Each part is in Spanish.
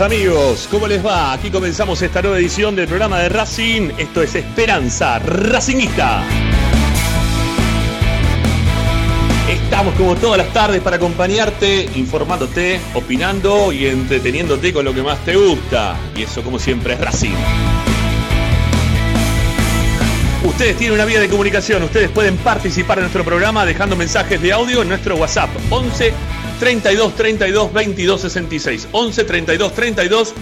Amigos, ¿cómo les va? Aquí comenzamos esta nueva edición del programa de Racing. Esto es Esperanza Racingista. Estamos como todas las tardes para acompañarte, informándote, opinando y entreteniéndote con lo que más te gusta. Y eso como siempre es Racing. Ustedes tienen una vía de comunicación, ustedes pueden participar en nuestro programa dejando mensajes de audio en nuestro WhatsApp 11 32 32 22 66. 11 32 32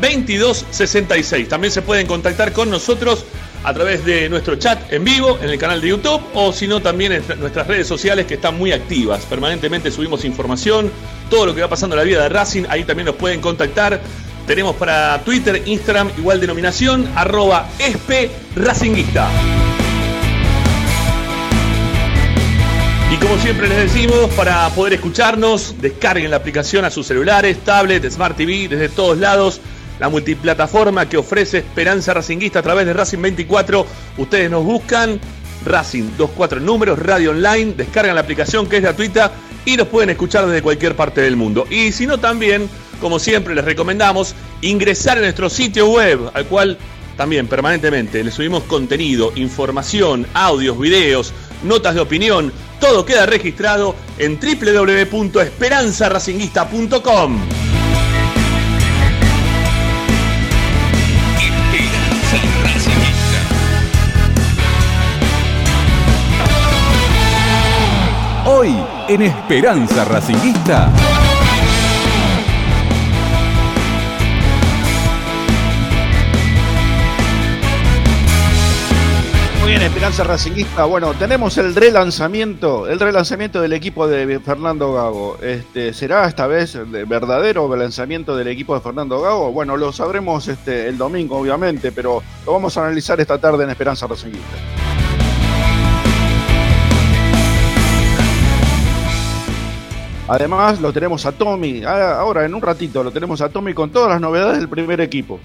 22 66. También se pueden contactar con nosotros a través de nuestro chat en vivo en el canal de YouTube o si no también en nuestras redes sociales que están muy activas. Permanentemente subimos información, todo lo que va pasando en la vida de Racing, ahí también nos pueden contactar. Tenemos para Twitter, Instagram, igual denominación, arroba esp racinguista. Y como siempre les decimos, para poder escucharnos, descarguen la aplicación a sus celulares, tablet, Smart TV, desde todos lados. La multiplataforma que ofrece Esperanza Racinguista a través de Racing 24. Ustedes nos buscan, Racing 24 números, radio online, descargan la aplicación que es gratuita y nos pueden escuchar desde cualquier parte del mundo. Y si no, también, como siempre, les recomendamos ingresar a nuestro sitio web, al cual también permanentemente les subimos contenido, información, audios, videos, notas de opinión. Todo queda registrado en www.esperanzaracinguista.com. Hoy en Esperanza Racinguista. Muy bien, Esperanza Racinguista. Bueno, tenemos el relanzamiento, el relanzamiento del equipo de Fernando Gago. Este, ¿Será esta vez el verdadero relanzamiento del equipo de Fernando Gago? Bueno, lo sabremos este, el domingo, obviamente, pero lo vamos a analizar esta tarde en Esperanza Racinguista. Además, lo tenemos a Tommy. Ah, Ahora, en un ratito, lo tenemos a Tommy con todas las novedades del primer equipo.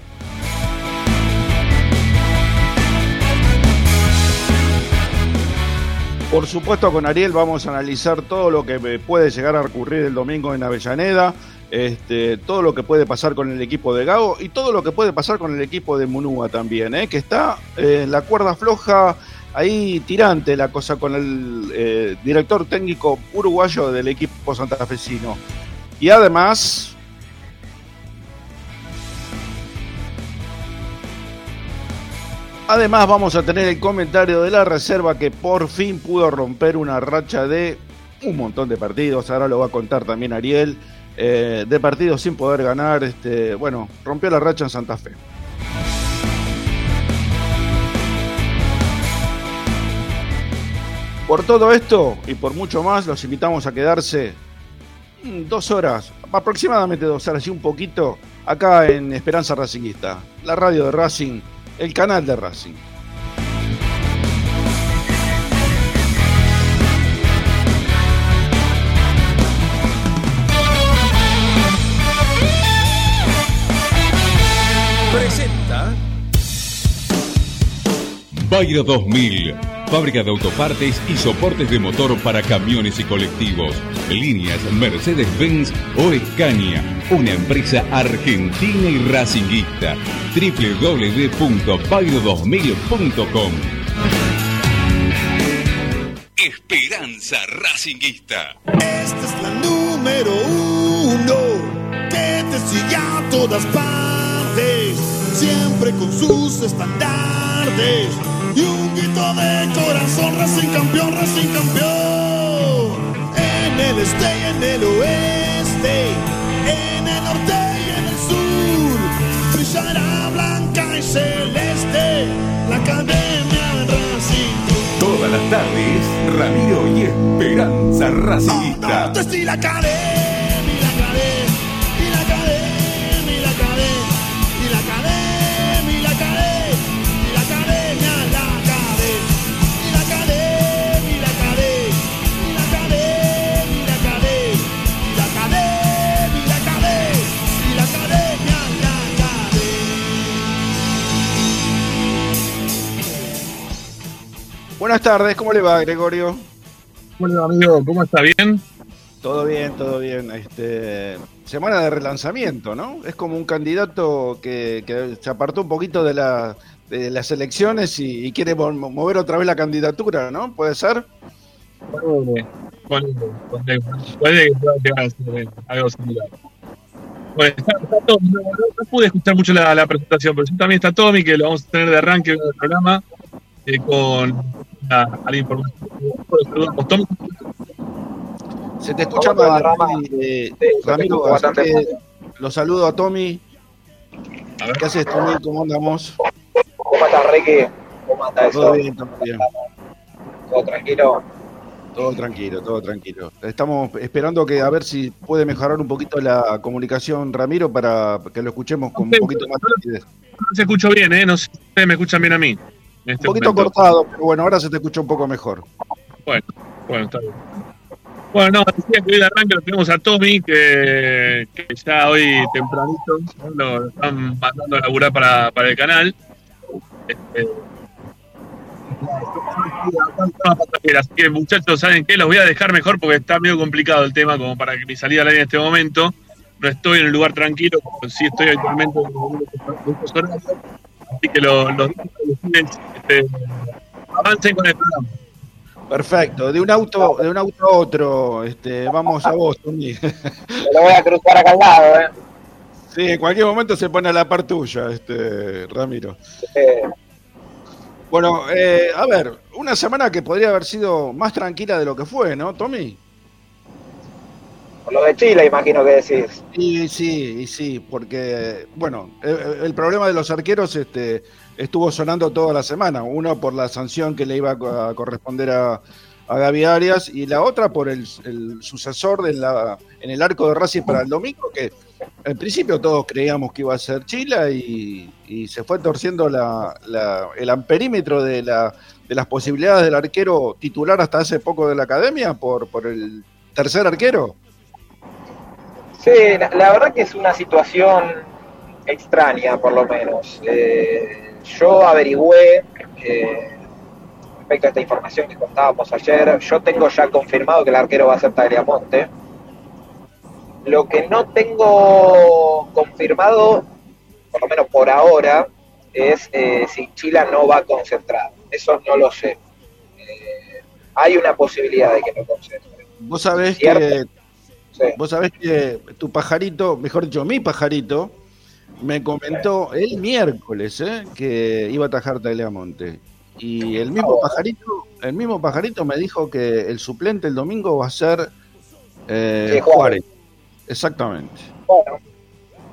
Por supuesto, con Ariel vamos a analizar todo lo que puede llegar a ocurrir el domingo en Avellaneda, este, todo lo que puede pasar con el equipo de Gago y todo lo que puede pasar con el equipo de Munúa también, ¿eh? que está en la cuerda floja, ahí tirante la cosa con el eh, director técnico uruguayo del equipo santafesino. Y además, Además vamos a tener el comentario de la reserva que por fin pudo romper una racha de un montón de partidos. Ahora lo va a contar también Ariel. eh, de partidos sin poder ganar. Este, bueno, rompió la racha en Santa Fe. Por todo esto y por mucho más, los invitamos a quedarse dos horas, aproximadamente dos horas y un poquito, acá en Esperanza Racingista, la radio de Racing, el canal de Racing. Presenta Bayro 2000, fábrica de autopartes y soportes de motor para camiones y colectivos. Líneas Mercedes-Benz o Scania, una empresa argentina y racinguista. www.bayro2000.com Esperanza Racinguista. Esta es la número uno que te sigue a todas partes, siempre con sus estandartes y un grito de corazón, Racing campeón, Racing campeón. En el este y en el oeste, en el norte y en el sur, brillará blanca y celeste la academia Racing. Todas las tardes, Ramiro y Esperanza Racinguista. Norte y Buenas tardes, ¿cómo le va, Gregorio? Bueno, amigo, ¿cómo está? ¿Bien? Todo bien, todo bien. Este, semana de relanzamiento, ¿no? Es como un candidato que, que se apartó un poquito de, la, de las elecciones y, y quiere mo- mover otra vez la candidatura, ¿no? ¿Puede ser? Puede, puede, puede, que ser eh, algo similar. Bueno, está, está Tommy, no, no- no pude escuchar mucho la, la presentación, pero también está Tommy, que lo vamos a tener de arranque del programa eh, con la, a la información. Tommy. Se te escucha ¿Cómo te va, mal, eh, Ramiro, bastante lo saludo a Tommy. A ver. ¿Qué haces, Tommy? ¿Cómo andamos? ¿Cómo estás, Ricky? ¿Cómo anda eso? Todo bien, todo bien. ¿Todo tranquilo? Todo tranquilo, todo tranquilo. Estamos esperando que a ver si puede mejorar un poquito la comunicación, Ramiro, para que lo escuchemos con un poquito más de nitidez. No se escucho bien, ¿eh? No sé si ustedes me escuchan bien a mí. En Un este poquito momento. cortado, pero bueno, ahora se te escucha un poco mejor. Bueno, está bien. Bueno, no, decía que hoy de arranque lo tenemos a Tommy, que, que ya hoy tempranito ¿no? lo, están mandando a laburar para, para el canal. Este, Así que muchachos, ¿saben qué? Los voy a dejar mejor porque está medio complicado el tema como para que mi salida al aire en este momento. No estoy en un lugar tranquilo, como sí estoy actualmente en. Así que lo- los este, avancen con el programa. Perfecto, de un auto, de un auto a otro, este, vamos a vos, Tommy. Me lo voy a cruzar acá al lado, ¿eh? Sí, en cualquier momento se pone a la par tuya, este, Ramiro. Eh, Bueno, eh, a ver, una semana que podría haber sido más tranquila de lo que fue, ¿no, Tommy? Por lo de Chile, imagino que decís. Sí, sí, y sí, porque, bueno, el, problema de los arqueros este, estuvo sonando toda la semana. Uno por la sanción que le iba a co- a corresponder a, a Gaby Arias y la otra por el, sucesor de la, en el arco de Racing para el domingo, que en principio todos creíamos que iba a ser Chila y, y se fue torciendo la- el amperímetro de, la, de las posibilidades del arquero titular hasta hace poco de la academia por, por el tercer arquero. Sí, la, la verdad que es una situación extraña, por lo menos. Eh, yo averigüé eh, respecto a esta información que contábamos ayer. Yo tengo ya confirmado que el arquero va a ser Tagliamonte. Lo que no tengo confirmado, por lo menos por ahora, es eh, si Chila no va a concentrar. Eso no lo sé. Hay una posibilidad de que no concentre. Vos sabés Cierto. que Sí. Vos sabés que tu pajarito, mejor dicho, mi pajarito, me comentó el miércoles ¿eh? que iba a atajar Tagliamonte. Y el mismo pajarito, el mismo pajarito me dijo que el suplente el domingo va a ser eh, Sí, Juárez. Juárez. Exactamente. Bueno,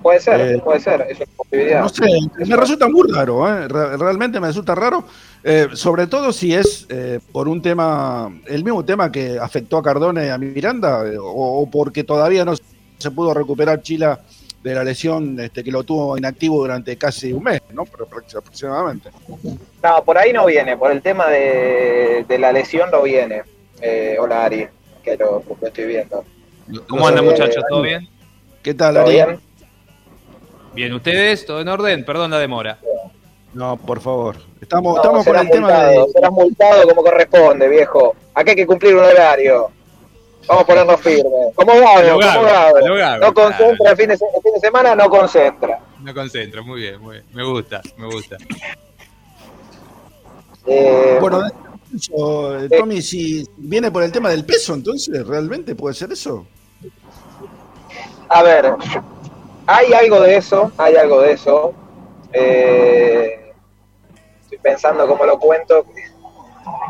puede ser, Eh, puede ser, es una posibilidad. No sé, me resulta muy raro, ¿eh? Re- realmente me resulta raro, eh, sobre todo si es eh, por un tema, el mismo tema que afectó a Cardone y a Miranda, eh, o, o porque todavía no se pudo recuperar Chila de la lesión este, que lo tuvo inactivo durante casi un mes, ¿no? Pero aproximadamente. No, por ahí no viene, por el tema de, de la lesión no viene. Eh, hola Ari, que lo, lo estoy viendo. ¿Cómo andan muchachos? ¿Todo bien? ¿Qué tal, ¿Todo Ari? bien? Bien, ¿ustedes? ¿Todo en orden? Perdón la demora. No, por favor. Estamos, No, estamos con el tema de... serás multado como corresponde, viejo. Acá hay que cumplir un horario. Vamos a ponernos firmes. Como Gago, Lo como Gago, No concentra claro. el fin, de, el fin de semana, no concentra. Me concentro, muy bien, muy bien. Me gusta, me gusta. Eh, Bueno, eso, eh, Tommy, si viene por el tema del peso, entonces, ¿realmente puede ser eso? A ver, hay algo de eso, hay algo de eso. Eh, pensando cómo lo cuento.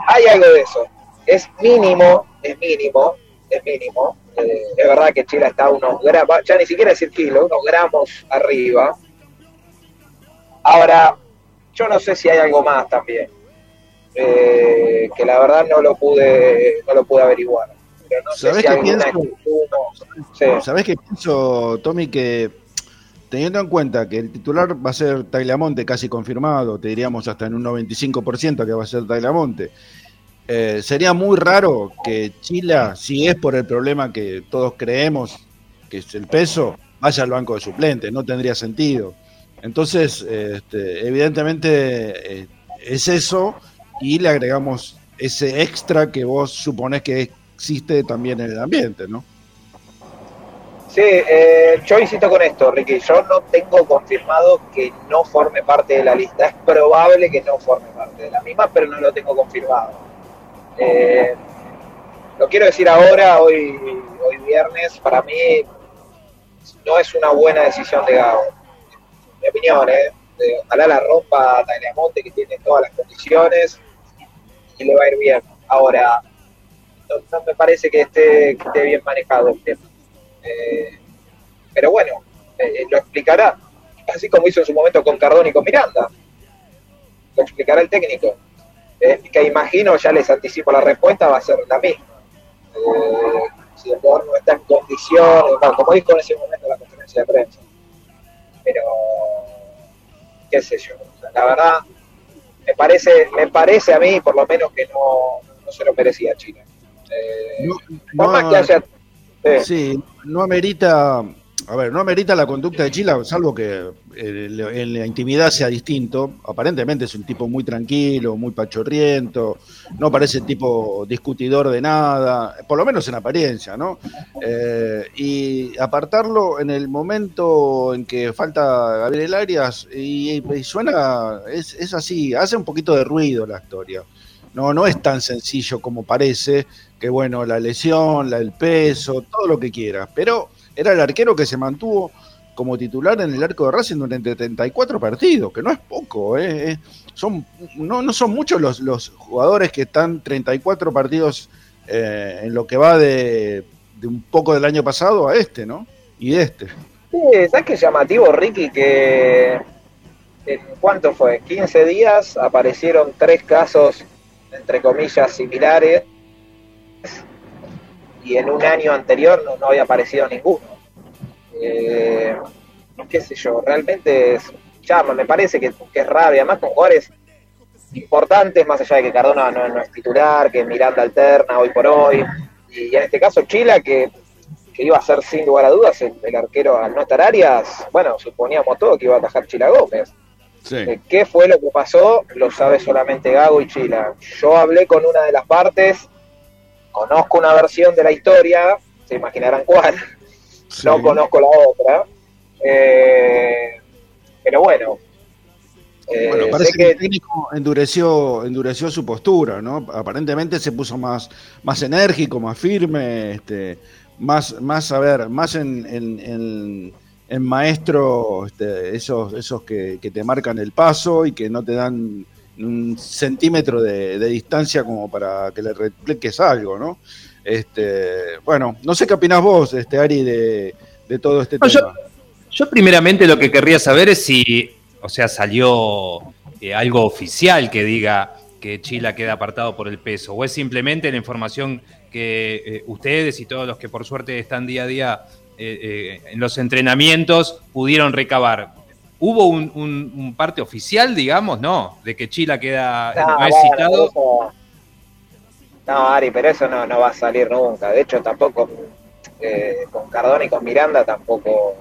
Hay algo de eso. Es mínimo, es mínimo, es mínimo. Eh, es verdad que Chile está unos gramos, ya ni siquiera decir kilos, unos gramos arriba. Ahora, yo no sé si hay algo más también. Eh, que la verdad no lo pude, no lo pude averiguar. Pero no sé ¿Sabés si qué pienso? actitud, no. Sí. ¿Sabés qué pienso, Tommy? Que teniendo en cuenta que el titular va a ser Tagliamonte, casi confirmado, te diríamos hasta en un 95% que va a ser Tagliamonte, eh, sería muy raro que Chila, si es por el problema que todos creemos, que es el peso, vaya al banco de suplentes, no tendría sentido. Entonces, este, evidentemente eh, es eso y le agregamos ese extra que vos suponés que existe también en el ambiente, ¿no? Sí, eh, yo insisto con esto, Ricky. Yo no tengo confirmado que no forme parte de la lista. Es probable que no forme parte de la misma, pero no lo tengo confirmado. Eh, lo quiero decir ahora, hoy, hoy viernes. Para mí no es una buena decisión de Gago. Mi opinión, ¿eh? Ojalá la rompa Tagliamonte, que tiene todas las condiciones, y le va a ir bien. Ahora, no, no me parece que esté, que esté bien manejado el tema. Eh, pero bueno, eh, lo explicará, así como hizo en su momento con Cardón y con Miranda. Lo explicará el técnico. Eh, que imagino, ya les anticipo la respuesta, va a ser la misma. Eh, si el jugador no está en condiciones, bueno, como dijo en ese momento en la conferencia de prensa. Pero, qué sé yo, o sea, la verdad, me parece, me parece a mí, por lo menos, que no, no se lo merecía Chile. Eh, No, por más que haya... Sí, no amerita, a ver, no amerita la conducta de Chila, salvo que eh, en la intimidad sea distinto. Aparentemente es un tipo muy tranquilo, muy pachorriento, no parece tipo discutidor de nada, por lo menos en apariencia, ¿no? Eh, y apartarlo en el momento en que falta Gabriel Arias, y, y suena, es, es así, hace un poquito de ruido la historia. No, no es tan sencillo como parece, que bueno, la lesión, la, el peso, todo lo que quieras, pero era el arquero que se mantuvo como titular en el arco de Racing durante 34 partidos, que no es poco, ¿eh? Son, no, no son muchos los, los jugadores que están 34 partidos eh, en lo que va de, un poco del año pasado a este, ¿no? Y de este. Sí, ¿sabes qué llamativo, Ricky? Que en cuánto fue, 15 días aparecieron tres casos, entre comillas, similares, y en un año anterior no, había aparecido ninguno. Eh, qué sé yo, realmente es llama, me parece que, es rabia, más con jugadores importantes, más allá de que Cardona no, no es titular, que Miranda alterna hoy por hoy, y en este caso Chila, que que iba a ser sin lugar a dudas el, el arquero al no estar Arias, bueno, suponíamos todo que iba a atajar Chila Gómez. Sí. Eh, ¿Qué fue lo que pasó? Lo sabe solamente Gago y Chila. Yo hablé con una de las partes, conozco una versión de la historia, se imaginarán cuál, no conozco la otra, eh, pero bueno. eh, Bueno, parece que, que el técnico endureció, endureció su postura, ¿no? Aparentemente se puso más, más enérgico, más firme, este, más, más, a ver, más en, en, en- en maestro, este, esos, esos que, que te marcan el paso y que no te dan un centímetro de, de distancia como para que le repliques algo, ¿no? Este, bueno, no sé qué opinás vos, este, Ari, de, de todo este No, yo- tema. Yo primeramente lo que querría saber es si, o sea, salió eh, algo oficial que diga que Chila queda apartado por el peso, o es simplemente la información que eh, ustedes y todos los que por suerte están día a día eh, eh, en los entrenamientos pudieron recabar. ¿Hubo un, un- un parte oficial, digamos, no? De que Chila queda, No, no es bueno, citado. eso- No, Ari, pero eso no, no va a salir nunca. De hecho, tampoco eh, con Cardona y con Miranda tampoco,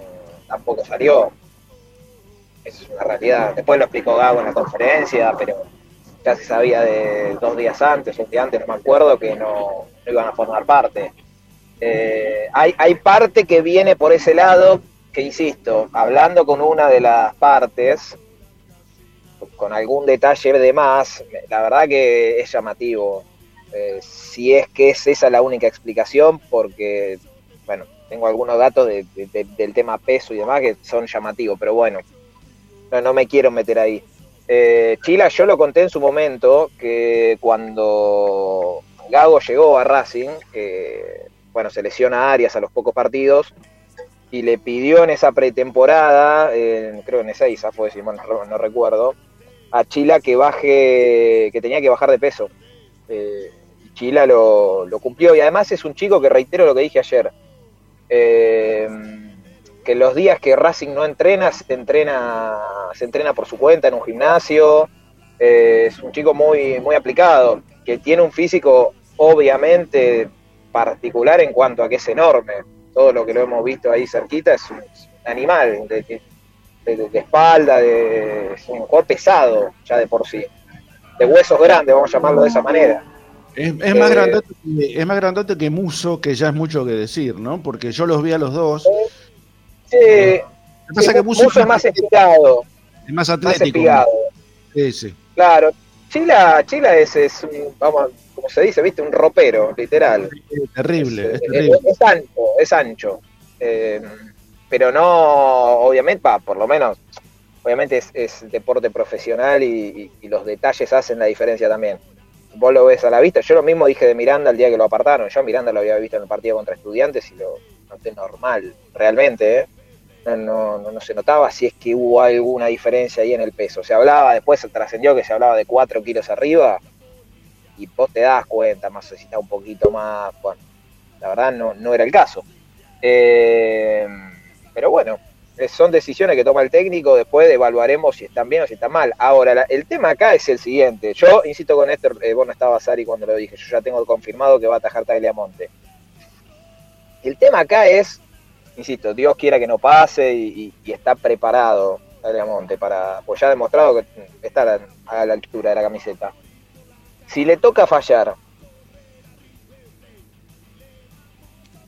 tampoco salió. Eso es una realidad. Después lo explicó Gago en la conferencia, pero ya se sabía de dos días antes, un día antes, no me acuerdo, que no, no iban a formar parte. Eh, hay, parte que viene por ese lado, que insisto, hablando con una de las partes, con algún detalle de más, la verdad que es llamativo. Eh, si es que es esa la única explicación, porque, bueno, tengo algunos datos de- de- de- del tema peso y demás que son llamativos, pero bueno, no, no me quiero meter ahí. Eh, Chila, yo lo conté en su momento, que cuando Gago llegó a Racing, eh, bueno, se lesiona a Arias a los pocos partidos, y le pidió en esa pretemporada, creo en Ezeiza fue, si mal no, no recuerdo, a Chila que baje, que tenía que bajar de peso. Eh, y Chila lo, lo cumplió y además es un chico que reitero lo que dije ayer, eh, que los días que Racing no entrena, se entrena, se entrena por su cuenta en un gimnasio, eh, es un chico muy, muy aplicado, que tiene un físico obviamente particular en cuanto a que es enorme, todo lo que lo hemos visto ahí cerquita es un, es un animal, de, de- de- de espalda, de, es un jugador pesado ya de por sí, de huesos grandes, vamos a llamarlo de esa manera. Es, es más grandote que, es más grandote que Muso, que ya es mucho que decir, ¿no? Porque yo los vi a los dos. Sí, Lo que pasa es que Muso, Muso es más espigado, es más más atlético. espigado. Sí, sí. Claro. Chila, Chila es, es vamos, como se dice, viste, un ropero, literal. Es terrible, es Es, terrible. es- es ancho, es ancho. Eh, pero no, obviamente, va, por lo menos, obviamente es, es deporte profesional y, y- y los detalles hacen la diferencia también. Vos lo ves a la vista. Yo lo mismo dije de Miranda el día que lo apartaron. Yo a Miranda lo había visto en el partido contra estudiantes y lo noté normal, realmente, ¿eh? No, no, no, se notaba si es que hubo alguna diferencia ahí en el peso. Se hablaba, después se trascendió que se hablaba de 4 kilos arriba y vos te das cuenta, más si está un poquito más, bueno, la verdad no, no era el caso. Eh, pero bueno, eh, son decisiones que toma el técnico, después evaluaremos si están bien o si están mal. Ahora, el tema acá es el siguiente, yo insisto con Néstor, eh, vos no estabas Sari cuando lo dije, yo ya tengo confirmado que va a atajar Tagliamonte. El tema acá es, insisto, Dios quiera que no pase y, está preparado Tagliamonte para, pues ya ha demostrado que está a la altura de la camiseta. Si le toca fallar,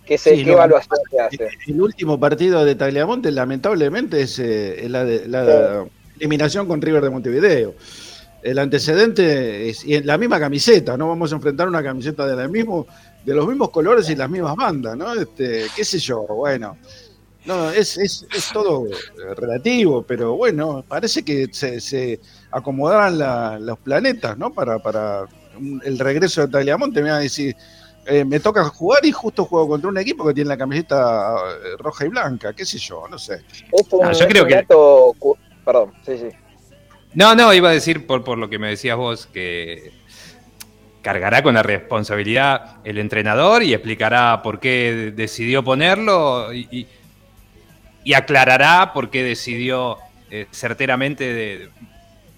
¿qué, se, Sí, ¿qué lo- evaluación se hace? El último partido de Tagliamonte, lamentablemente, es, eh, la, de- la eliminación con River de Montevideo. El antecedente es y en la misma camiseta, ¿no? Vamos a enfrentar una camiseta de, la mismo, de los mismos colores y las mismas bandas, ¿no? Este, qué sé yo, bueno. No, es, es, es todo eh, relativo, pero bueno, parece que se, se la- los planetas, ¿no? Para, para un- el regreso de Tagliamonte. Me va a decir, eh, me toca jugar y justo juego contra un equipo que tiene la camiseta eh, roja y blanca, qué sé yo, no sé. Es un, Ah, yo creo un que- dato Perdón, sí, sí. No, no, iba a decir por, por lo que me decías vos, que cargará con la responsabilidad el entrenador y explicará por qué decidió ponerlo y, y- y aclarará por qué decidió eh, certeramente de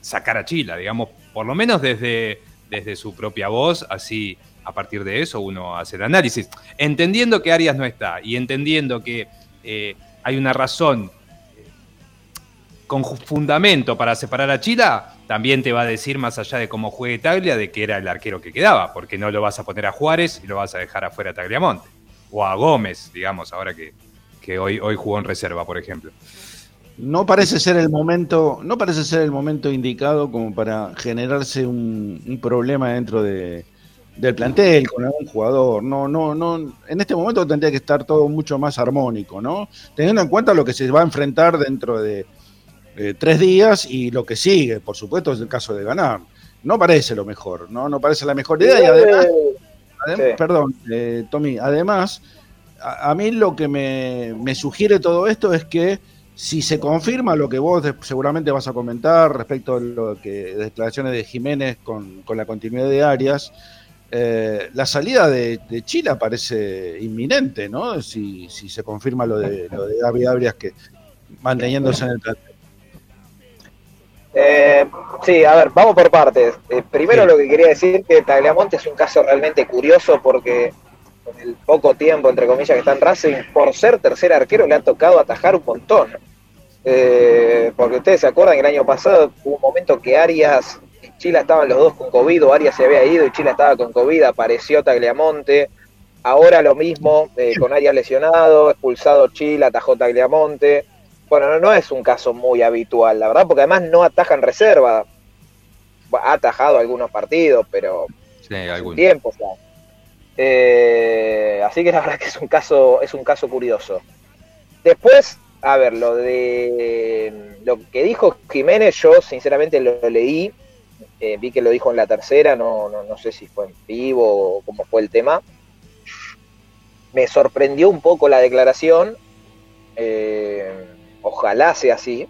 sacar a Chila, digamos, por lo menos desde, desde su propia voz, así a partir de eso uno hace el análisis. Entendiendo que Arias no está y entendiendo que eh, hay una razón con ju- fundamento para separar a Chila, también te va a decir, más allá de cómo juegue Taglia, de que era el arquero que quedaba, porque no lo vas a poner a Juárez y lo vas a dejar afuera a Tagliamonte. O a Gómez, digamos, ahora que, que hoy, hoy jugó en reserva, por ejemplo. No parece ser el momento, no parece ser el momento indicado como para generarse un, un problema dentro de, del plantel con algún jugador. No, no, no. En este momento tendría que estar todo mucho más armónico, ¿no? Teniendo en cuenta lo que se va a enfrentar dentro de eh, tres días y lo que sigue, por supuesto, es el caso de ganar. No parece lo mejor, ¿no? No parece la mejor idea y además Adem- Sí. Perdón, eh, Tommy, además, a, a mí lo que me, me sugiere todo esto es que si se confirma lo que vos seguramente vas a comentar respecto a lo que declaraciones de Jiménez con, con la continuidad de Arias, eh, la salida de, de Chile parece inminente, ¿no? Si, si se confirma lo de, lo de David Arias que manteniéndose en el plantel. Eh, sí, a ver, vamos por partes. Eh, primero Sí. lo que quería decir que Tagliamonte es un caso realmente curioso porque con el poco tiempo, entre comillas, que está en Racing, por ser tercer arquero le ha tocado atajar un montón. Eh, porque ustedes se acuerdan que el año pasado hubo un momento que Arias y Chila estaban los dos con COVID, o Arias se había ido y Chila estaba con COVID, apareció Tagliamonte. Ahora lo mismo, eh, con Arias lesionado, expulsado Chila, atajó Tagliamonte. Bueno, no, no es un caso muy habitual, la verdad, porque además no ataja en reserva. Ha atajado algunos partidos, pero Sí, algún. tiempo ya. Eh, así que la verdad que es un caso, es un caso curioso. Después, a ver, lo de lo que dijo Jiménez, yo sinceramente lo leí, eh, vi que lo dijo en la tercera, no, no, no sé si fue en vivo o cómo fue el tema. Me sorprendió un poco la declaración. eh, ojalá sea así.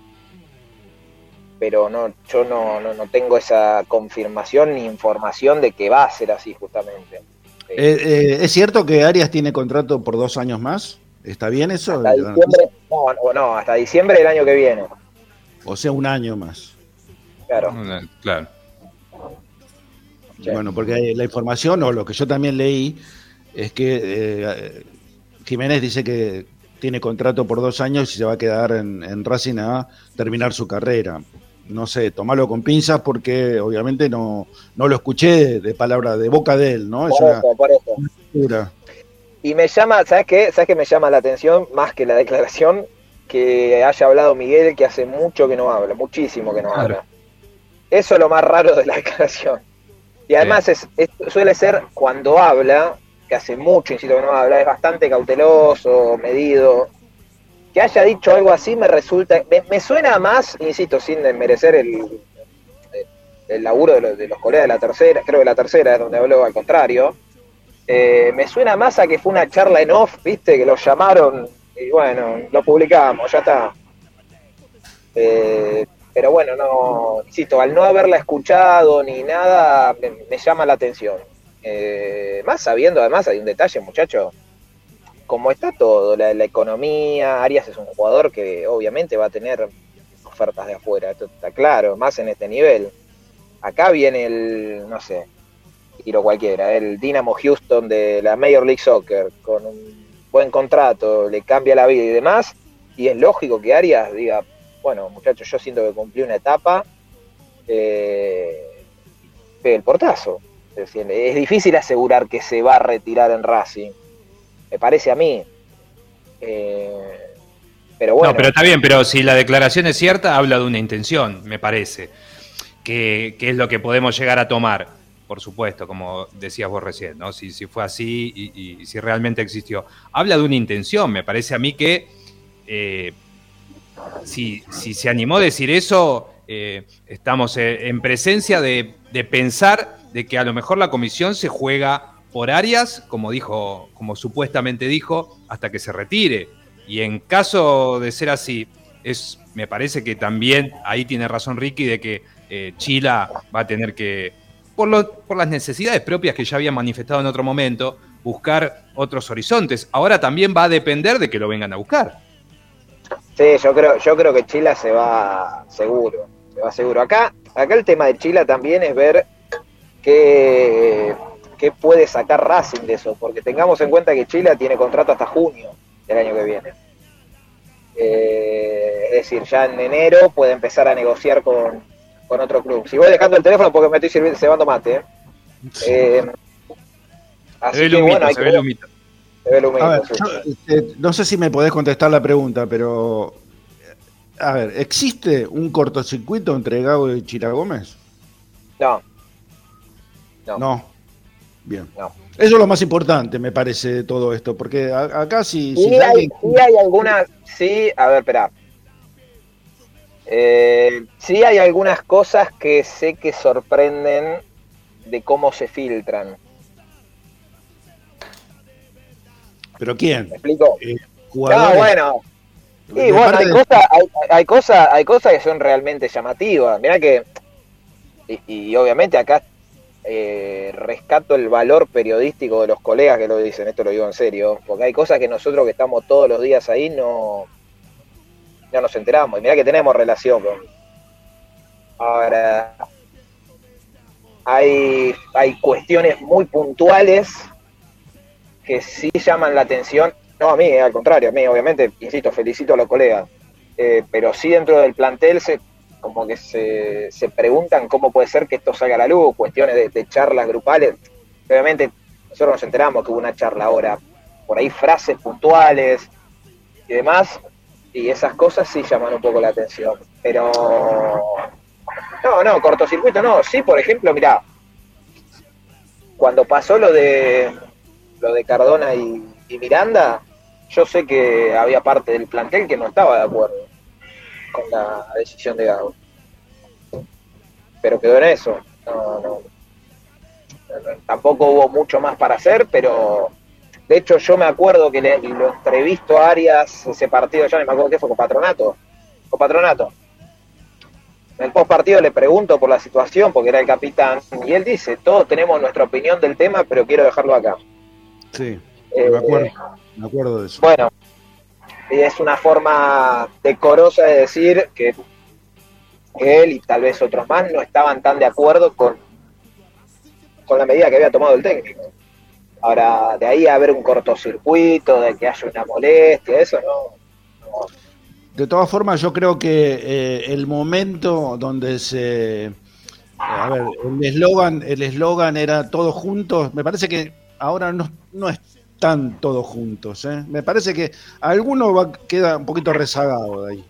Pero no, yo no, no, no tengo esa confirmación ni información de que va a ser así justamente. Eh, eh, ¿Es cierto que Arias tiene contrato por dos años más? ¿Está bien eso? Hasta diciembre, no, no, no, hasta diciembre del año que viene. O sea, un año más. Claro. Claro. Bueno, porque la información, o lo que yo también leí, es que eh, Jiménez dice que tiene contrato por dos años y se va a quedar en, en Racing a terminar su carrera. No sé, tomarlo con pinzas porque obviamente no, no lo escuché de, palabra de boca de él, ¿no? Es por eso, por eso. Y me llama, ¿sabes qué? ¿Sabes qué me llama la atención más que la declaración? Que haya hablado Miguel, que hace mucho que no habla, muchísimo que no habla. Eso es lo más raro de la declaración. Y además es, suele ser cuando habla, que hace mucho, insisto que no habla, es bastante cauteloso, medido. Que haya dicho algo así me resulta, me, suena más, insisto, sin desmerecer el, el laburo de los, de los colegas de la tercera, creo que la tercera es donde habló al contrario, eh, me suena más a que fue una charla en off, viste, que los llamaron y bueno, lo publicamos, ya está. Eh, pero bueno, no, insisto, al no haberla escuchado ni nada, me, llama la atención. Eh, más sabiendo, además, hay un detalle, muchacho, como está todo, la, economía, Arias es un jugador que obviamente va a tener ofertas de afuera, esto está claro, más en este nivel. Acá viene el, no sé, tiro cualquiera, el Dynamo Houston de la Major League Soccer, con un buen contrato, le cambia la vida y demás, y es lógico que Arias diga, bueno, muchachos, yo siento que cumplí una etapa, eh, el portazo. Es, es difícil asegurar que se va a retirar en Racing, me parece a mí. Eh, pero bueno. No, pero está bien, pero si la declaración es cierta, habla de una intención, me parece, que, es lo que podemos llegar a tomar, por supuesto, como decías vos recién, ¿no? Si, si fue así y, si realmente existió. Habla de una intención, me parece a mí que eh, si, se animó a decir eso, eh, estamos en presencia de, pensar de que a lo mejor la comisión se juega por áreas, como dijo, como supuestamente dijo, hasta que se retire. Y en caso de ser así, es, me parece que también ahí tiene razón Ricky de que eh, Chila va a tener que, por, por las necesidades propias que ya había manifestado en otro momento, buscar otros horizontes. Ahora también va a depender de que lo vengan a buscar. Sí, yo creo, yo creo que Chila se va seguro, se va seguro. Acá, acá el tema de Chila también es ver qué, qué puede sacar Racing de eso, porque tengamos en cuenta que Chila tiene contrato hasta junio del año que viene. Eh, es decir, ya en enero puede empezar a negociar con, otro club. Si voy dejando el teléfono porque me estoy sirviendo, cebando mate. ¿eh? Eh, así que bueno, hay que, este, no sé si me podés contestar la pregunta, pero. A ver, ¿existe un cortocircuito entre Gago y Chira Gómez? No. No. Bien. Eso es lo más importante, me parece, de todo esto, porque acá sí. Sí, hay, hay algunas. Sí, a ver, espera. Eh, sí hay algunas cosas que sé que sorprenden de cómo se filtran. ¿Pero quién? ¿Me explico? Eh, no, bueno. Y bueno, hay, cosas, hay, cosas, hay cosas que son realmente llamativas. Mira que, y, obviamente acá eh, rescato el valor periodístico de los colegas que lo dicen, esto lo digo en serio, porque hay cosas que nosotros que estamos todos los días ahí no, no nos enteramos. Y mira que tenemos relación con. Ahora, hay, hay cuestiones muy puntuales que sí llaman la atención, no a mí, al contrario, a mí obviamente, insisto, felicito a los colegas, eh, pero sí dentro del plantel se como que se, se, preguntan cómo puede ser que esto salga a la luz, cuestiones de, charlas grupales. Obviamente nosotros nos enteramos que hubo una charla ahora, por ahí frases puntuales y demás, y esas cosas sí llaman un poco la atención. Pero no, no, cortocircuito no. Sí, por ejemplo, mira cuando pasó lo de lo de Cardona y, Miranda, yo sé que había parte del plantel que no estaba de acuerdo con la decisión de Gago. Pero quedó en eso. tampoco hubo mucho más para hacer, pero de hecho yo me acuerdo que le, lo entrevisto a Arias ese partido, ya no me acuerdo qué fue, con Patronato. Con Patronato. En el post partido le pregunto por la situación, porque era el capitán, y él dice, todos tenemos nuestra opinión del tema, pero quiero dejarlo acá. Sí, me eh, acuerdo, me acuerdo de eso. Bueno, es una forma decorosa de decir que, él y tal vez otros más no estaban tan de acuerdo con, con la medida que había tomado el técnico. Ahora, de ahí a haber un cortocircuito, de que haya una molestia, eso no, De todas formas, yo creo que eh, el momento donde se... A ver, el eslogan el eslogan era todos juntos, me parece que ahora no, no están todos juntos. ¿eh? Me parece que alguno va, queda un poquito rezagado de ahí.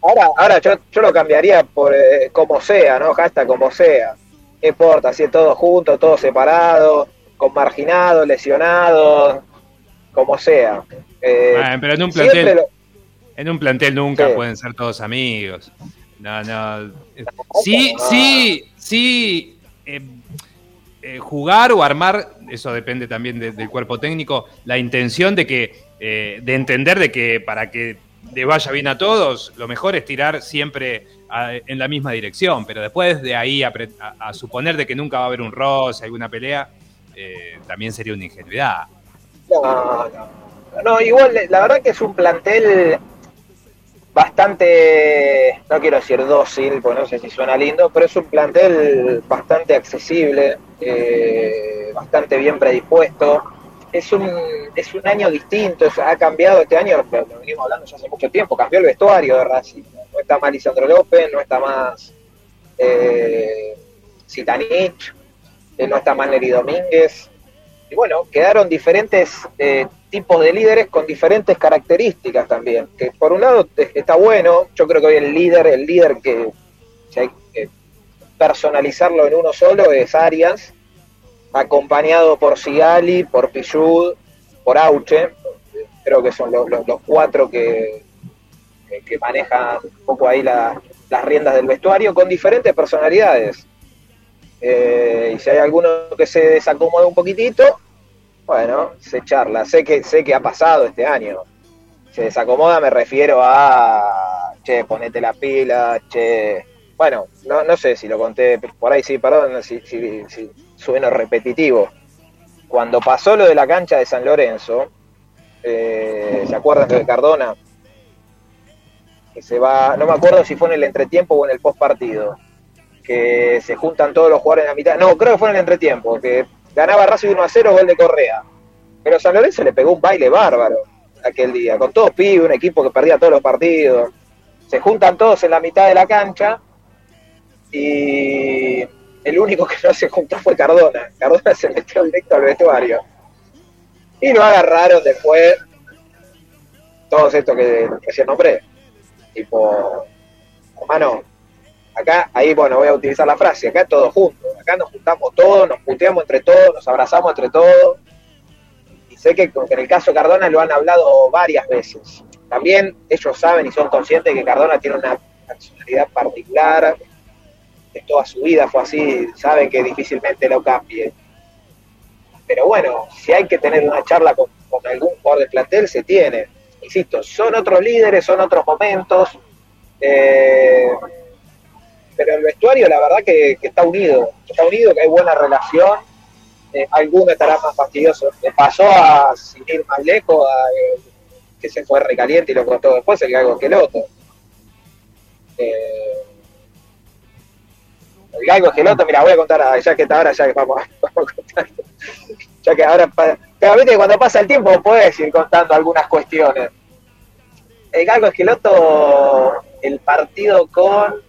Ahora, ahora yo, yo lo cambiaría por eh, como sea, ¿no? Hasta como sea. ¿Qué importa? Si es todo junto, todo separado, con marginados, lesionados, como sea. Eh, pero en un plantel, en un plantel nunca pueden ser todos amigos. No, no. Sí, sí, sí. Eh, eh, jugar o armar, eso depende también del cuerpo técnico, la intención de que, eh, de entender de que para que le vaya bien a todos, lo mejor es tirar siempre en la misma dirección, pero después de ahí a, suponer de que nunca va a haber un roce, alguna pelea, eh, también sería una ingenuidad. No, no, igual la verdad que es un plantel bastante, no quiero decir dócil, porque no sé si suena lindo, pero es un plantel bastante accesible, eh, bastante bien predispuesto. Es un, es un año distinto, ha cambiado este año, lo, venimos hablando ya hace mucho tiempo, cambió el vestuario de Racing. No está más Lisandro López, no está más eh, Zitanich, eh, no está más Neri Domínguez. Y bueno, quedaron diferentes eh, tipos de líderes con diferentes características también. Que por un lado está bueno, yo creo que hoy el líder, el líder que, hay que personalizarlo en uno solo es Arias, acompañado por Sigali, por Pichud, por Auche, creo que son los, cuatro que, que, manejan un poco ahí las riendas del vestuario, con diferentes personalidades. Eh, y si hay alguno que se desacomoda un poquitito, bueno, se charla. Sé que, sé que ha pasado este año. Se desacomoda, me refiero a, che, ponete la pila, che. Bueno, no, no sé si lo conté, por ahí sí, perdón, si, si, si sueno repetitivo. Cuando pasó lo de la cancha de San Lorenzo, eh, ¿se acuerdan de Cardona? Que se va, no me acuerdo si fue en el entretiempo o en el post partido, que se juntan todos los jugadores en la mitad. No, creo que fue en el entretiempo, que ganaba Racing 1 a 0, gol de Correa. Pero San Lorenzo le pegó un baile bárbaro aquel día, con todos pibes, un equipo que perdía todos los partidos. Se juntan todos en la mitad de la cancha y el único que no se juntó fue Cardona. Cardona se metió directo al vestuario. Y lo agarraron después todos estos que recién nombré. Tipo, hermano, Acá, ahí, bueno, voy a utilizar la frase, acá todos juntos, acá nos juntamos todos, nos puteamos entre todos, nos abrazamos entre todos. Y sé que, en el caso Cardona lo han hablado varias veces. También ellos saben y son conscientes que Cardona tiene una personalidad particular, que toda su vida fue así, saben que difícilmente lo cambie. Pero bueno, si hay que tener una charla con, algún jugador de plantel, se tiene. Insisto, son otros líderes, son otros momentos. Eh, pero el vestuario la verdad que, está unido, está unido, que hay buena relación, eh, alguno estará más fastidioso. Pasó a, sin ir más lejos, a, eh, que se fue recaliente y lo contó después, el Galgo Geloto. Eh, el Galgo Geloto, mira, voy a contar, ya que está ahora, ya que vamos, a contar, ya que ahora, que cuando pasa el tiempo puedes ir contando algunas cuestiones. El Galgo Geloto, el partido con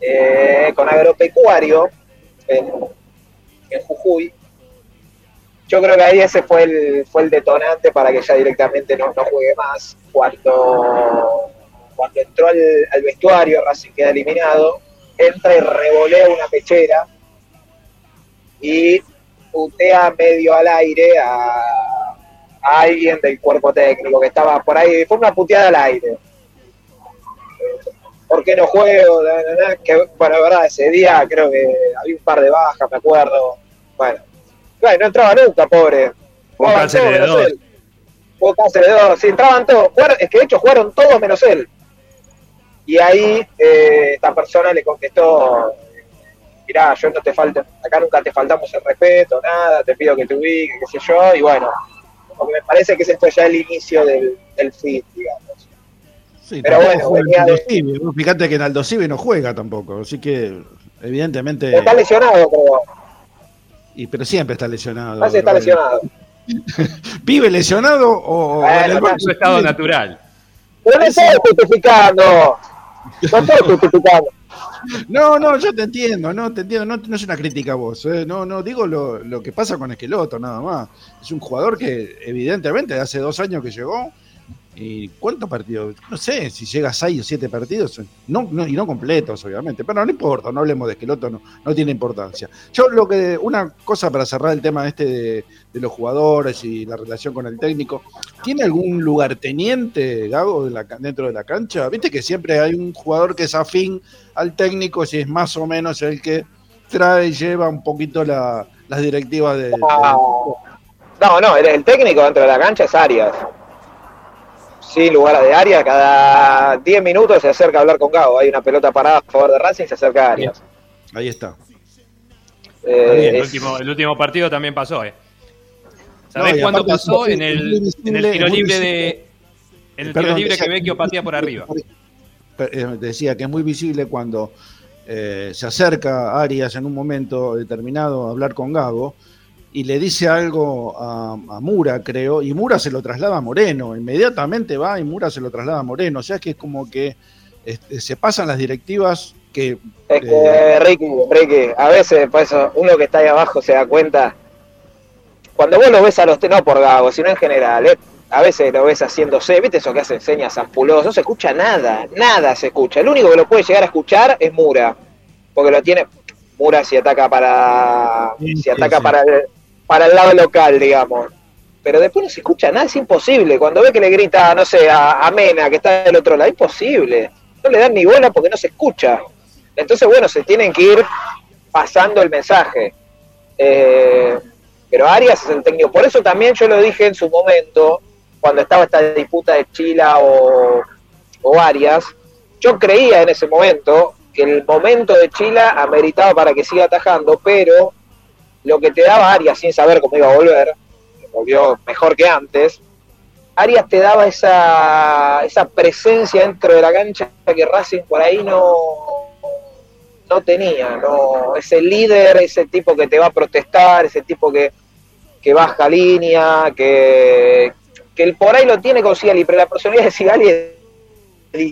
eh, con agropecuario en, Jujuy. Yo creo que ahí ese fue el, fue el detonante para que ya directamente no, no juegue más. Cuando, cuando entró al, vestuario, Racing queda eliminado, entra y revolea una pechera y putea medio al aire a, a, alguien del cuerpo técnico que estaba por ahí. Fue una puteada al aire. ¿Por qué no juego? Que, bueno, la verdad, ese día creo que había un par de bajas, me acuerdo. Bueno, no entraba nunca, pobre. Él. Jugó cáncer de dos, sí, entraban todos. es que de hecho jugaron todos menos él. Y ahí eh, esta persona le contestó, mirá, yo no te falto, acá nunca te faltamos el respeto, nada, te pido que te ubiques, qué sé yo, y bueno, porque me parece que ese fue ya el inicio del, del fin, digamos pero bueno, venía Fíjate que en Aldo Civi no juega tampoco, así que evidentemente. Está lesionado, creo. Y, pero siempre está lesionado. Está lesionado. ¿Vive lesionado o.? en su estado natural. Pero no estoy justificando. No estoy justificando. No, no, yo te entiendo, no, te entiendo, no, no es una crítica a vos, eh, no, no, digo lo, lo que pasa con Esqueloto, nada más. Es un jugador que evidentemente hace dos años que llegó, y ¿cuántos partidos? No sé, si llega a seis o siete partidos, no, no, y no completos, obviamente, pero no importa, no hablemos de Esqueloto, no, no tiene importancia. Yo lo que, una cosa para cerrar el tema este de, los jugadores y la relación con el técnico, ¿tiene algún lugarteniente, Gago, de la, dentro de la cancha? Viste que siempre hay un jugador que es afín al técnico, si es más o menos el que trae y lleva un poquito la, las directivas de... no, no, el, el técnico dentro de la cancha es Arias. Sin lugar a de Arias, cada 10 minutos se acerca a hablar con Gago. Hay una pelota parada a favor de Racing, se acerca a Arias. Ahí está. Eh, bien, El es- último, el último partido también pasó, ¿eh? ¿Sabés y cuándo pasó? En el, muy visible, en el tiro libre de. En el Perdón, tiro libre decía que Vecchio patea por arriba. Eh, Decía que es muy visible cuando eh, se acerca Arias en un momento determinado a hablar con Gago y le dice algo a, a Mura, creo, y Mura se lo traslada a Moreno. Inmediatamente va y Mura se lo traslada a Moreno. O sea que es como que este, se pasan las directivas que. Es eh, que, Ricky, Ricky, a veces, por eso, uno que está ahí abajo se da cuenta. Cuando vos lo ves a los, no por Gago, sino en general, eh, a veces lo ves haciéndose, ¿viste eso que hace señas ampuloso? No se escucha nada, nada se escucha. El único que lo puede llegar a escuchar es Mura, porque lo tiene. Mura si ataca para. Si ataca para el, para el lado local, digamos. Pero después no se escucha nada, es imposible. Cuando ve que le grita, no sé, a, Mena, que está del otro lado, imposible. No le dan ni bola porque no se escucha. Entonces, bueno, se tienen que ir pasando el mensaje. Eh, pero Arias es el técnico. Por eso también yo lo dije en su momento, cuando estaba esta disputa de Chila o, o Arias, yo creía en ese momento que el momento de Chila ameritaba para que siga atajando, pero lo que te daba Arias sin saber cómo iba a volver, volvió mejor que antes, Arias te daba esa, esa presencia dentro de la cancha que Racing por ahí no, no tenía, no, ese líder, ese tipo que te va a protestar, ese tipo que, que baja línea, que, que el por ahí lo tiene con Sigali, pero la personalidad de Sigali es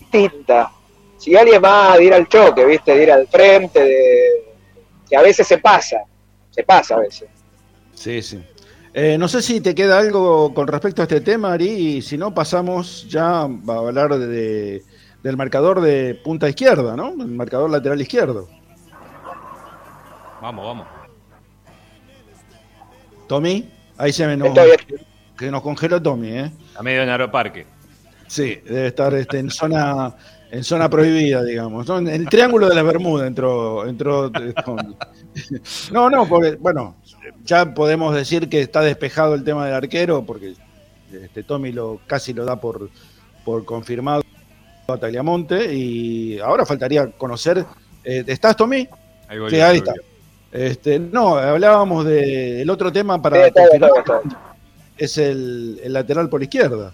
distinta. Sigali es más de ir al choque, viste, de ir al frente, de, que a veces se pasa, se pasa a veces. Sí, sí. Eh, no sé si te queda algo con respecto a este tema, Ari, y si no, pasamos ya a hablar de, del marcador de punta izquierda, ¿no? El marcador lateral izquierdo. Vamos, vamos. Tommy, ahí se me nos, que nos congeló Tommy, ¿eh? A medio de Aeroparque. Sí, debe estar este, en zona en zona prohibida, digamos. ¿no? En el triángulo de la Bermuda entró, entró Tommy. No, no, porque, bueno, ya podemos decir que está despejado el tema del arquero, porque este, Tommy lo casi lo da por, por confirmado a Tagliamonte, y ahora faltaría conocer. eh, ¿Estás, Tommy? Ahí voy. Sí, ahí está. Este, no, hablábamos del otro tema para Sí, está bien, confirmar, está bien, está es el, el lateral por izquierda.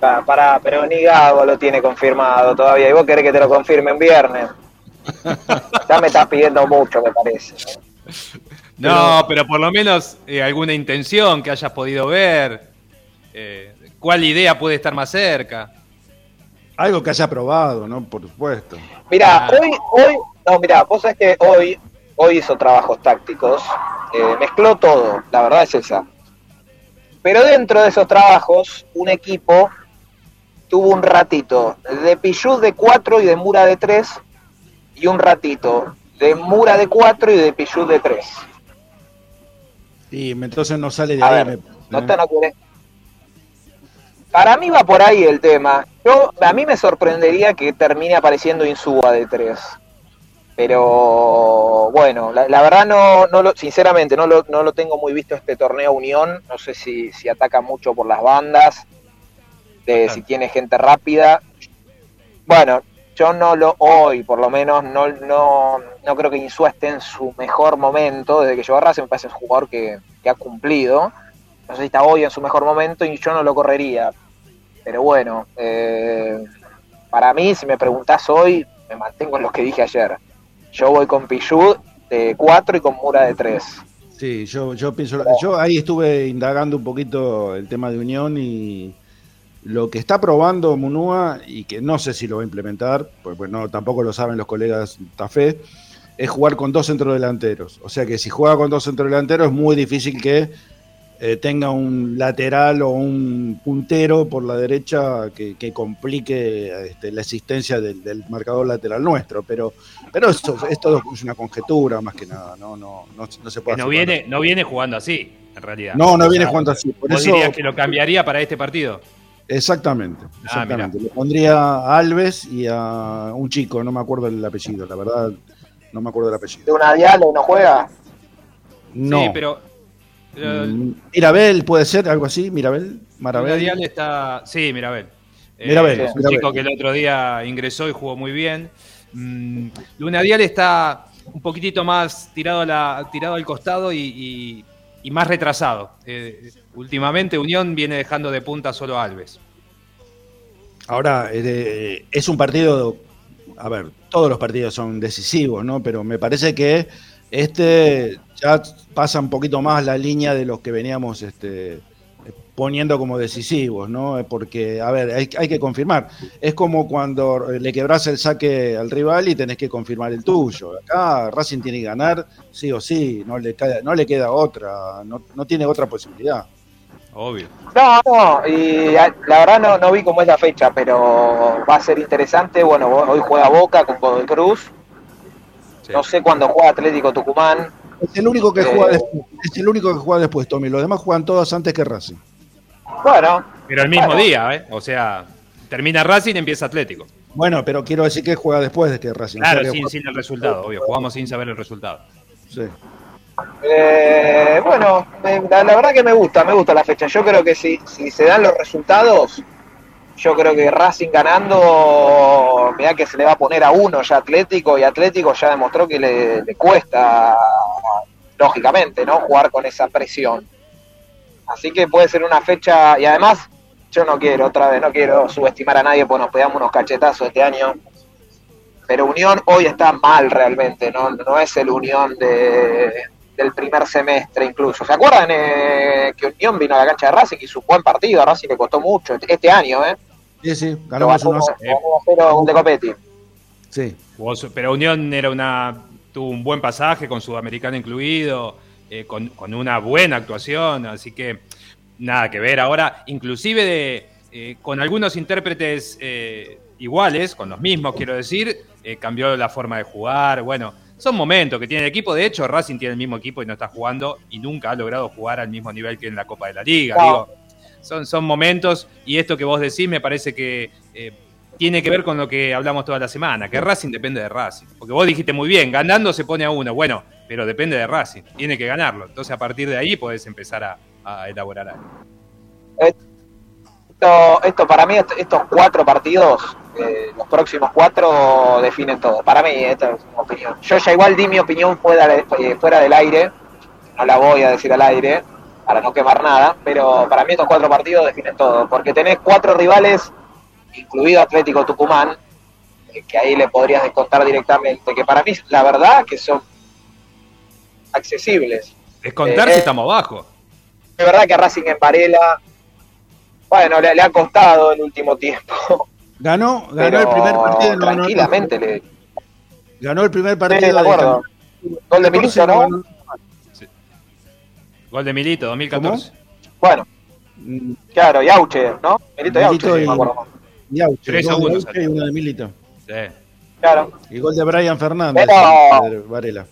Pa- Pará, pero ni Gago lo tiene confirmado todavía. ¿Y vos querés que te lo confirmen viernes? Ya me estás pidiendo mucho, me parece. No, pero por lo menos eh, alguna intención que hayas podido ver. Eh, ¿Cuál idea puede estar más cerca? Algo que haya probado, ¿no? Por supuesto. Mira, Ah. hoy, hoy, no, mira, vos sabés que hoy, hoy hizo trabajos tácticos, eh, mezcló todo, la verdad es esa. Pero dentro de esos trabajos, un equipo tuvo un ratito de Pichut de 4 y de Mura de 3, y un ratito de Mura de 4 y de Pichut de 3. Y entonces no sale de A ahí. ver, me- no están acuerdos. Para mí va por ahí el tema. Yo, a mí me sorprendería que termine apareciendo Insúa de 3. Pero bueno, la, la verdad no, no lo, sinceramente no lo, no lo tengo muy visto este torneo Unión. No sé si, si ataca mucho por las bandas, de, si tiene gente rápida. Bueno, yo no lo, hoy por lo menos, no, no, no creo que Insúa esté en su mejor momento. Desde que llegó a Racing me parece un jugador que, que ha cumplido. No sé si está hoy en su mejor momento y yo no lo correría. Pero bueno, eh, para mí, si me preguntás hoy, me mantengo en lo que dije ayer. Yo voy con Pichud de 4 y con Mura de 3. Sí, yo, yo pienso, yo ahí estuve indagando un poquito el tema de Unión y lo que está probando Munúa y que no sé si lo va a implementar, pues, pues no, tampoco lo saben los colegas Tafé, es jugar con dos centrodelanteros. O sea que si juega con dos centrodelanteros es muy difícil que eh, tenga un lateral o un puntero por la derecha que, complique este, la existencia del, marcador lateral nuestro. Pero, pero esto, esto es una conjetura más que nada, no, no, no, se puede. no viene, no viene jugando así, en realidad. No, no viene jugando así. Por eso, dirías que lo cambiaría para este partido? Exactamente, ah, exactamente. Le pondría a Alves y a un chico, no me acuerdo el apellido, la verdad no me acuerdo del apellido. ¿De una Diallo no juega? No. Sí, pero. Mm, Mirabel puede ser, algo así, Mirabel. Marabel. está. Sí, Mirabel. Eh, Mirabel, es un chico que el otro día ingresó y jugó muy bien. Mm, Luna Dial está un poquitito más tirado, la, tirado al costado y, más retrasado. Eh, últimamente Unión viene dejando de punta solo a Alves. Ahora, eh, es un partido a ver, todos los partidos son decisivos, ¿no? Pero me parece que este ya pasa un poquito más la línea de los que veníamos este, poniendo como decisivos, ¿no? Porque, a ver, hay, que confirmar. Es como cuando le quebras el saque al rival y tenés que confirmar el tuyo. Acá Racing tiene que ganar, sí o sí, no le, no le queda otra, no, no tiene otra posibilidad. Obvio. No, no, y la verdad no, no vi cómo es la fecha, pero va a ser interesante. Bueno, hoy juega Boca con Godoy Cruz. No sé cuándo juega Atlético Tucumán. Es el único que juega eh, después, es el único que juega después, Tommy. Los demás juegan todos antes que Racing. Bueno. Pero el mismo día, ¿eh? O sea, termina Racing y empieza Atlético. Bueno, pero quiero decir que juega después de que Racing. Claro, sin, sin el resultado, obvio. Jugamos sin saber el resultado. Sí. Eh, bueno, la, verdad que me gusta, me gusta la fecha. Yo creo que si, si se dan los resultados, yo creo que Racing ganando, mira que se le va a poner a uno ya Atlético y Atlético ya demostró que le, cuesta, lógicamente, ¿no? Jugar con esa presión. Así que puede ser una fecha, y además, yo no quiero, otra vez, no quiero subestimar a nadie, pues nos pegamos unos cachetazos este año. Pero Unión hoy está mal realmente, no, no es el Unión de, del primer semestre incluso. ¿Se acuerdan eh, que Unión vino a la cancha de Racing y su buen partido? A Racing le costó mucho este año, ¿eh? Sí, sí, ganó más uno. un de Copetti. Sí. Pero Unión era una tuvo un buen pasaje con Sudamericano incluido, eh, con, una buena actuación, así que nada que ver. Ahora, inclusive de, eh, con algunos intérpretes iguales, con los mismos quiero decir, cambió la forma de jugar, bueno son momentos que tiene el equipo. De hecho, Racing tiene el mismo equipo y no está jugando y nunca ha logrado jugar al mismo nivel que en la Copa de la Liga. Digo, son, son momentos y esto que vos decís me parece que eh, tiene que ver con lo que hablamos toda la semana, que Racing depende de Racing. Porque vos dijiste muy bien, ganando se pone a uno. Bueno, pero depende de Racing, tiene que ganarlo. Entonces a partir de ahí podés empezar a, elaborar algo. Esto, esto para mí, estos cuatro partidos los próximos cuatro definen todo. Para mí, esta es mi opinión. Yo ya igual di mi opinión fuera, eh, fuera del aire, no la voy a decir al aire para no quemar nada, pero para mí estos cuatro partidos definen todo, porque tenés cuatro rivales, incluido Atlético Tucumán, eh, que ahí le podrías descontar directamente, que para mí la verdad que son accesibles. Descontar si eh, estamos abajo. Es verdad que Racing en Varela, bueno, le ha costado el último tiempo Ganó, ganó el primer partido. tranquilamente le... Ganó el primer partido. de acuerdo. Gol de Milito, ¿no? Gol de Milito, 2014. Bueno, mm. claro, y Auche, ¿no? Milito y Auche, y, me acuerdo. Y Auche, 3 segundos. Y uno de Milito. Sí. Claro. Y gol de Brian Fernández. Pero... Varela.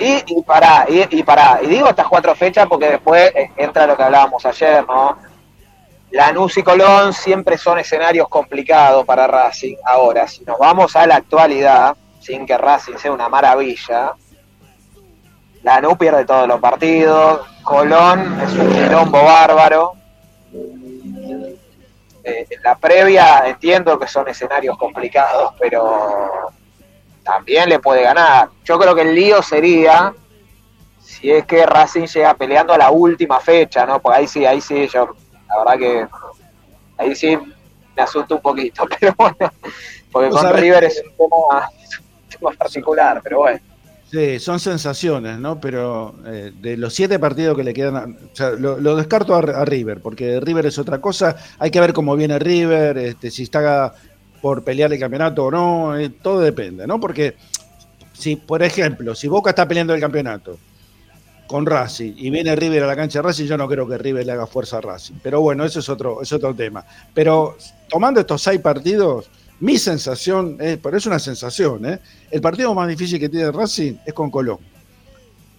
Y, y pará, y, y pará. Y digo estas cuatro fechas porque después entra lo que hablábamos ayer, ¿no? Lanús y Colón siempre son escenarios complicados para Racing. Ahora, si nos vamos a la actualidad, sin que Racing sea una maravilla, Lanús pierde todos los partidos, Colón es un quilombo bárbaro. Eh, en la previa entiendo que son escenarios complicados, pero también le puede ganar. Yo creo que el lío sería si es que Racing llega peleando a la última fecha, ¿no? Porque ahí sí, ahí sí, yo la verdad que ahí sí me asusta un poquito, pero bueno, porque con River es un tema, particular, pero bueno. Sí, son sensaciones, ¿no? Pero eh, de los siete partidos que le quedan, a- o sea, lo, lo descarto a, a River, porque River es otra cosa. Hay que ver cómo viene River, este, si está por pelear el campeonato o no, eh, todo depende, ¿no? Porque si, por ejemplo, si Boca está peleando el campeonato con Racing y viene River a la cancha de Racing, yo no creo que River le haga fuerza a Racing. Pero bueno, eso es otro, es otro tema. Pero tomando estos seis partidos, mi sensación, es, pero es una sensación, ¿eh? el partido más difícil que tiene Racing es con Colón.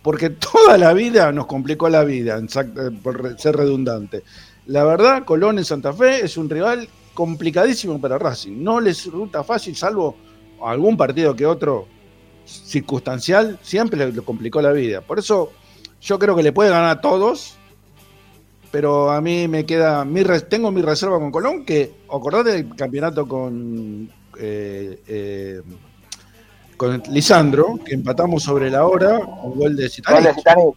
Porque toda la vida nos complicó la vida, eh, por ser redundante. La verdad, Colón en Santa Fe es un rival complicadísimo para Racing. No les resulta fácil, salvo algún partido que otro circunstancial, siempre le, complicó la vida. Por eso yo creo que le puede ganar a todos, pero a mí me queda, mi tengo mi reserva con Colón, que acordate del campeonato con, eh, eh, con Lisandro, que empatamos sobre la hora, un gol de Gol.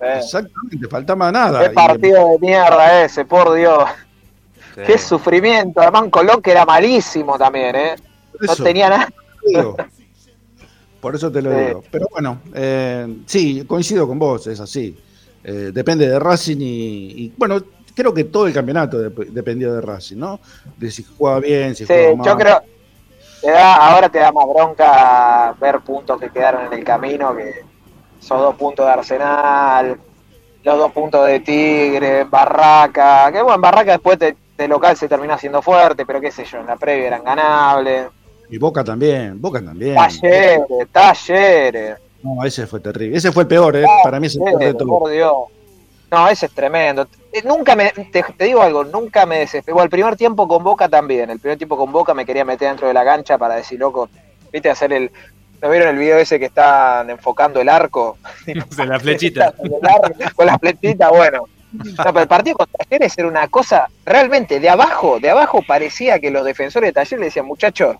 Eh, Exactamente, faltaba nada. Qué Y- partido de mierda ese, por Dios. Sí. Qué sufrimiento. Además, Colón que era malísimo también, ¿eh? No tenía nada. te digo. Por eso te lo Sí. digo. Pero bueno, eh, sí, coincido con vos, es así. Eh, depende de Racing y, y, bueno, creo que todo el campeonato dep- dependió de Racing, ¿no? De si juega bien, si Sí, juega mal. yo creo. Te da, ahora te da más bronca ver puntos que quedaron en el camino que esos dos puntos de Arsenal, los dos puntos de Tigre, Barraca. Que bueno, Barraca después de, de local se terminó haciendo fuerte, pero qué sé yo, en la previa eran ganables. Y Boca también, Boca también. Talleres, talleres. No, ese fue terrible. Ese fue el peor, ¿eh? Para mí es el peor de Talleres, todo. por Dios. No, ese es tremendo. Eh, Nunca me, te, te digo algo, nunca me desesperé. Bueno, el primer tiempo con Boca también. El primer tiempo con Boca me quería meter dentro de la cancha para decir, loco, viste, hacer el. ¿No vieron el video ese que están enfocando el arco? En la flechita. El arco, con las flechitas, bueno. No, pero el partido con Talleres era una cosa realmente de abajo, de abajo parecía que los defensores de Talleres le decían, muchachos,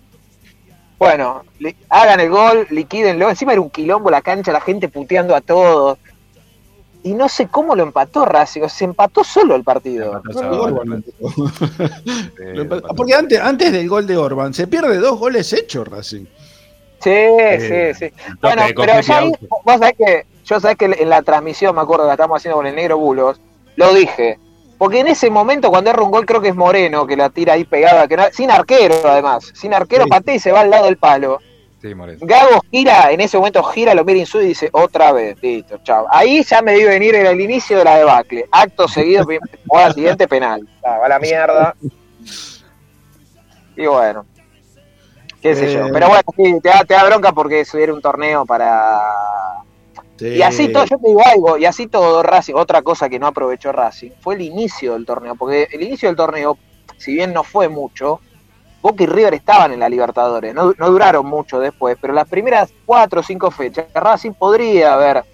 bueno, li- hagan el gol, liquídenlo. Encima era un quilombo la cancha, la gente puteando a todos. Y no sé cómo lo empató Racing, se empató solo el partido. No, no, Orban. Porque antes, antes del gol de Orban se pierde dos goles hechos Racing. Sí, Eh, sí, sí. Bueno, pero ya vos sabés que, yo sabés que en la transmisión, me acuerdo que la estamos haciendo con el negro Bulos, lo dije. Porque en ese momento, cuando erra un gol, creo que es Moreno, que la tira ahí pegada, que no- sin arquero además, sin arquero Sí. patea y se va al lado del palo. Sí, Moreno. Gago gira, en ese momento gira, lo mira Insu y dice, otra vez, listo, chao. Ahí ya me dio venir el inicio de la debacle. Acto seguido, jugada siguiente, penal. Ah, va a la mierda. Y bueno, qué sé yo. Eh. Pero bueno, sí, te da, te da bronca porque eso era un torneo para... Y así todo, yo digo algo, y así todo Racing, otra cosa que no aprovechó Racing, fue el inicio del torneo, porque el inicio del torneo, si bien no fue mucho, Boca y River estaban en la Libertadores, no, no duraron mucho después, pero las primeras cuatro o cinco fechas, Racing podría haber,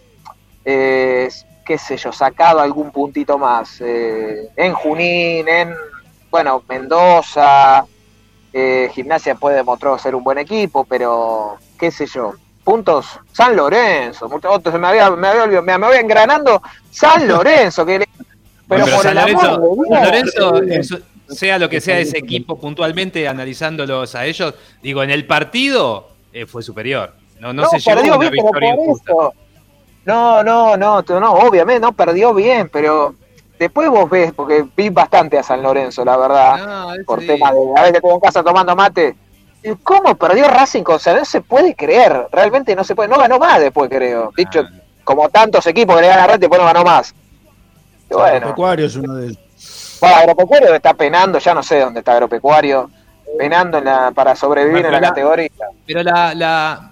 eh, qué sé yo, sacado algún puntito más, eh, en Junín, en, bueno, Mendoza, eh, Gimnasia puede demostrar ser un buen equipo, pero qué sé yo, puntos San Lorenzo, otro, me había, me había olvidado, me, me voy engranando San Lorenzo, que le- pero, por San el amor Lorenzo, de Dios, San Lorenzo, sea lo que sea ese equipo puntualmente analizándolos a ellos, digo, en el partido eh, fue superior. No, no, se llevó una victoria injusta. No, no, no, no, obviamente no perdió bien, pero después vos ves, porque vi bastante a San Lorenzo, la verdad, No, ese por sí. tema de a veces estuve en casa tomando mate. ¿Y ¿Cómo perdió Racing con San Lorenzo? Se puede creer, realmente no se puede, no ganó más después, creo. Dicho, Ah, como tantos equipos que le ganan a Racing, después no ganó más. Y bueno, Pecuario es uno de ellos. bueno, Agropecuario está penando, ya no sé dónde está Agropecuario, penando en la, para sobrevivir en la la- categoría. Pero la, la,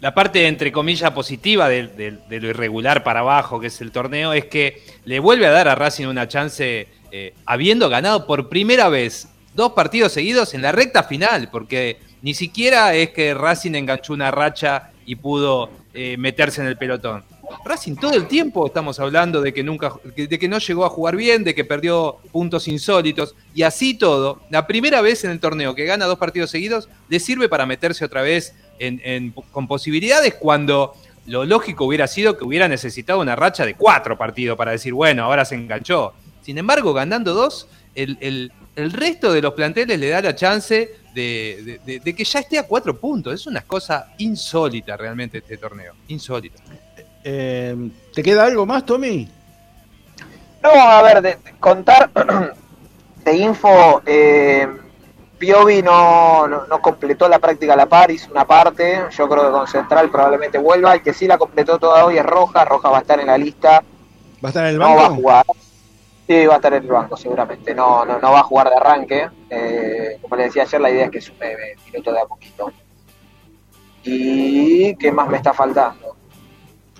la parte, entre comillas, positiva de, de- de lo irregular para abajo que es el torneo es que le vuelve a dar a Racing una chance eh, habiendo ganado por primera vez dos partidos seguidos en la recta final, porque ni siquiera es que Racing enganchó una racha y pudo eh, meterse en el pelotón. Racing todo el tiempo estamos hablando de que nunca, de que no llegó a jugar bien, de que perdió puntos insólitos y así todo. La primera vez en el torneo que gana dos partidos seguidos le sirve para meterse otra vez en- con posibilidades cuando lo lógico hubiera sido que hubiera necesitado una racha de cuatro partidos para decir, bueno, ahora se enganchó. Sin embargo, ganando dos, el, el- el resto de los planteles le da la chance de, que ya esté a cuatro puntos. Es una cosa insólita realmente este torneo. Insólita. Eh, ¿Te queda algo más, Tommy? No, a ver, de, contar de info. Eh, Piovi no, no, completó la práctica la Paris, una parte. Yo creo que con Central probablemente vuelva. El que sí la completó toda hoy es Roja. Roja va a estar en la lista. ¿Va a estar en el banco? No va a jugar. Sí, va a estar en el banco seguramente. No, no, no va a jugar de arranque. Eh, como le decía ayer, la idea es que sume minutos de a poquito. ¿Y qué más me está faltando?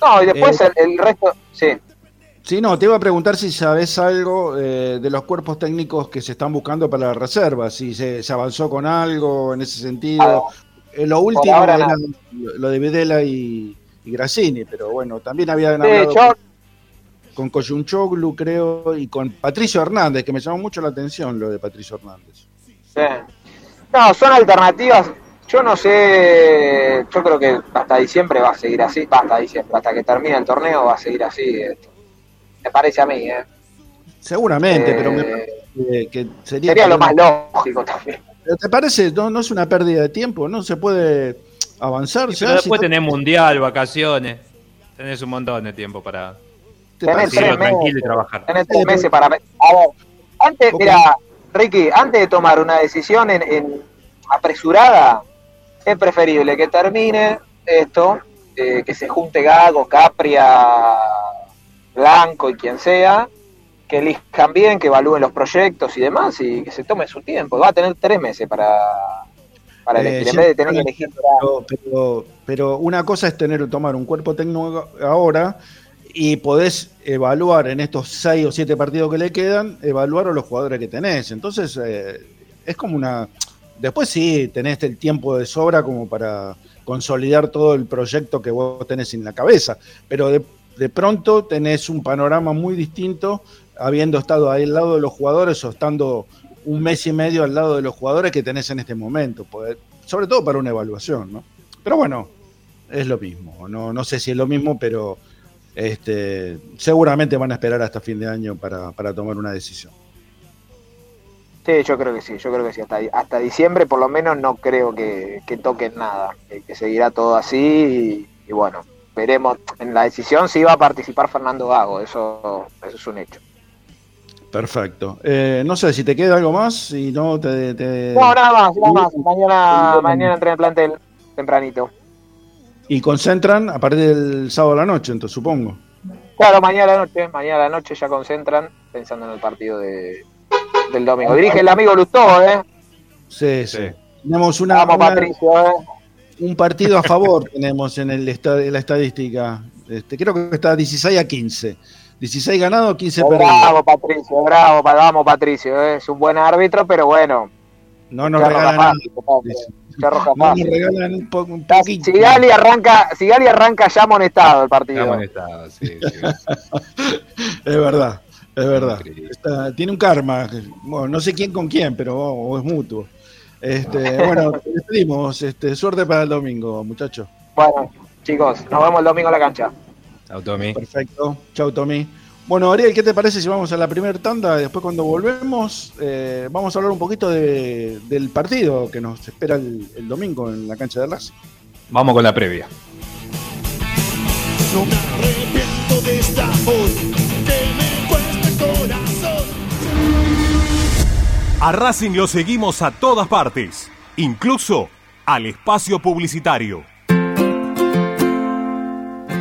No, y después eh, el, resto, sí. Sí, no, te iba a preguntar si sabes algo eh, de los cuerpos técnicos que se están buscando para la reserva, si se, avanzó con algo en ese sentido. Ah, lo último era lo de Videla y, y Grassini, pero bueno, también habían hablado con Coyunchoglu, creo, y con Patricio Hernández, que me llamó mucho la atención lo de Patricio Hernández. Sí. No, son alternativas. Yo no sé, yo creo que hasta diciembre va a seguir así, hasta diciembre, hasta que termine el torneo va a seguir así. Me parece a mí, ¿eh? Seguramente, pero me eh, parece que sería, sería lo más lógico también. ¿Te parece? No, no es una pérdida de tiempo, no se puede avanzar. Sí, pero después tenés mundial, vacaciones, tenés un montón de tiempo para Tenés tres meses, trabajar. Tenés tres meses para... A ver, antes, mira, Ricky, antes de tomar una decisión en, apresurada, es preferible que termine esto, eh, que se junte Gago, Capria, Blanco y quien sea, que elijan bien, que evalúen los proyectos y demás y que se tome su tiempo. Va a tener tres meses para, para eh, elegir, en vez de tener que elegir. Pero, pero, una cosa es tener tomar un cuerpo técnico ahora y podés evaluar en estos seis o siete partidos que le quedan, evaluar a los jugadores que tenés. Entonces, eh, es como una... Después sí, tenés el tiempo de sobra como para consolidar todo el proyecto que vos tenés en la cabeza, pero de, de pronto tenés un panorama muy distinto habiendo estado ahí al lado de los jugadores o estando un mes y medio al lado de los jugadores que tenés en este momento, sobre todo para una evaluación, ¿no? Pero bueno, es lo mismo, no, no sé si es lo mismo, pero este, seguramente van a esperar hasta fin de año para, tomar una decisión. Sí, yo creo que sí, yo creo que sí. Hasta, hasta diciembre por lo menos no creo que, toquen nada, que, seguirá todo así y, bueno, veremos en la decisión si va a participar Fernando Gago, eso, eso es un hecho. Perfecto. Eh, no sé si te queda algo más, si no te... No, nada más, nada más. Mañana, mañana entré en el plantel tempranito. Y concentran a partir del sábado a la noche, entonces supongo. Claro, mañana a la noche, mañana a la noche ya concentran pensando en el partido de, del domingo. Dirige el amigo Lustó, ¿eh? Sí, sí. Tenemos una, ¿eh? un partido a favor tenemos en, el en la estadística. Este, creo que está 16 a 15. 16 ganados, 15 perdidos. Bravo, Patricio, bravo, vamos, Patricio. ¿eh? Es un buen árbitro, pero bueno. No nos regalan nada. No regalan un, poquito. Si Gali arranca, si Gali arranca ya amonestado el partido. amonestado, sí, es verdad, es verdad. tiene un karma. no sé quién con quién, pero es mutuo. Este, bueno, despedimos. Este, suerte para el domingo, muchachos. Bueno, chicos, nos vemos el domingo en la cancha. Chau, Tommy. Perfecto. Chau, Tommy. Bueno, Ariel, ¿qué te parece si vamos a la primera tanda? Después cuando volvemos, eh, vamos a hablar un poquito del partido que nos espera el, domingo en la cancha de Racing. Vamos con la previa. A Racing lo seguimos a todas partes, incluso al espacio publicitario.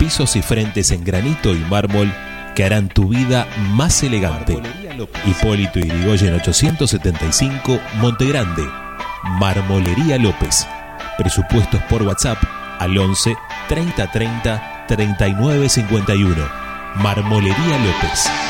pisos y frentes en granito y mármol que harán tu vida más elegante. Hipólito Yrigoyen 875, Montegrande. Marmolería López. Presupuestos por WhatsApp al 11 30 30 39 51. Marmolería López.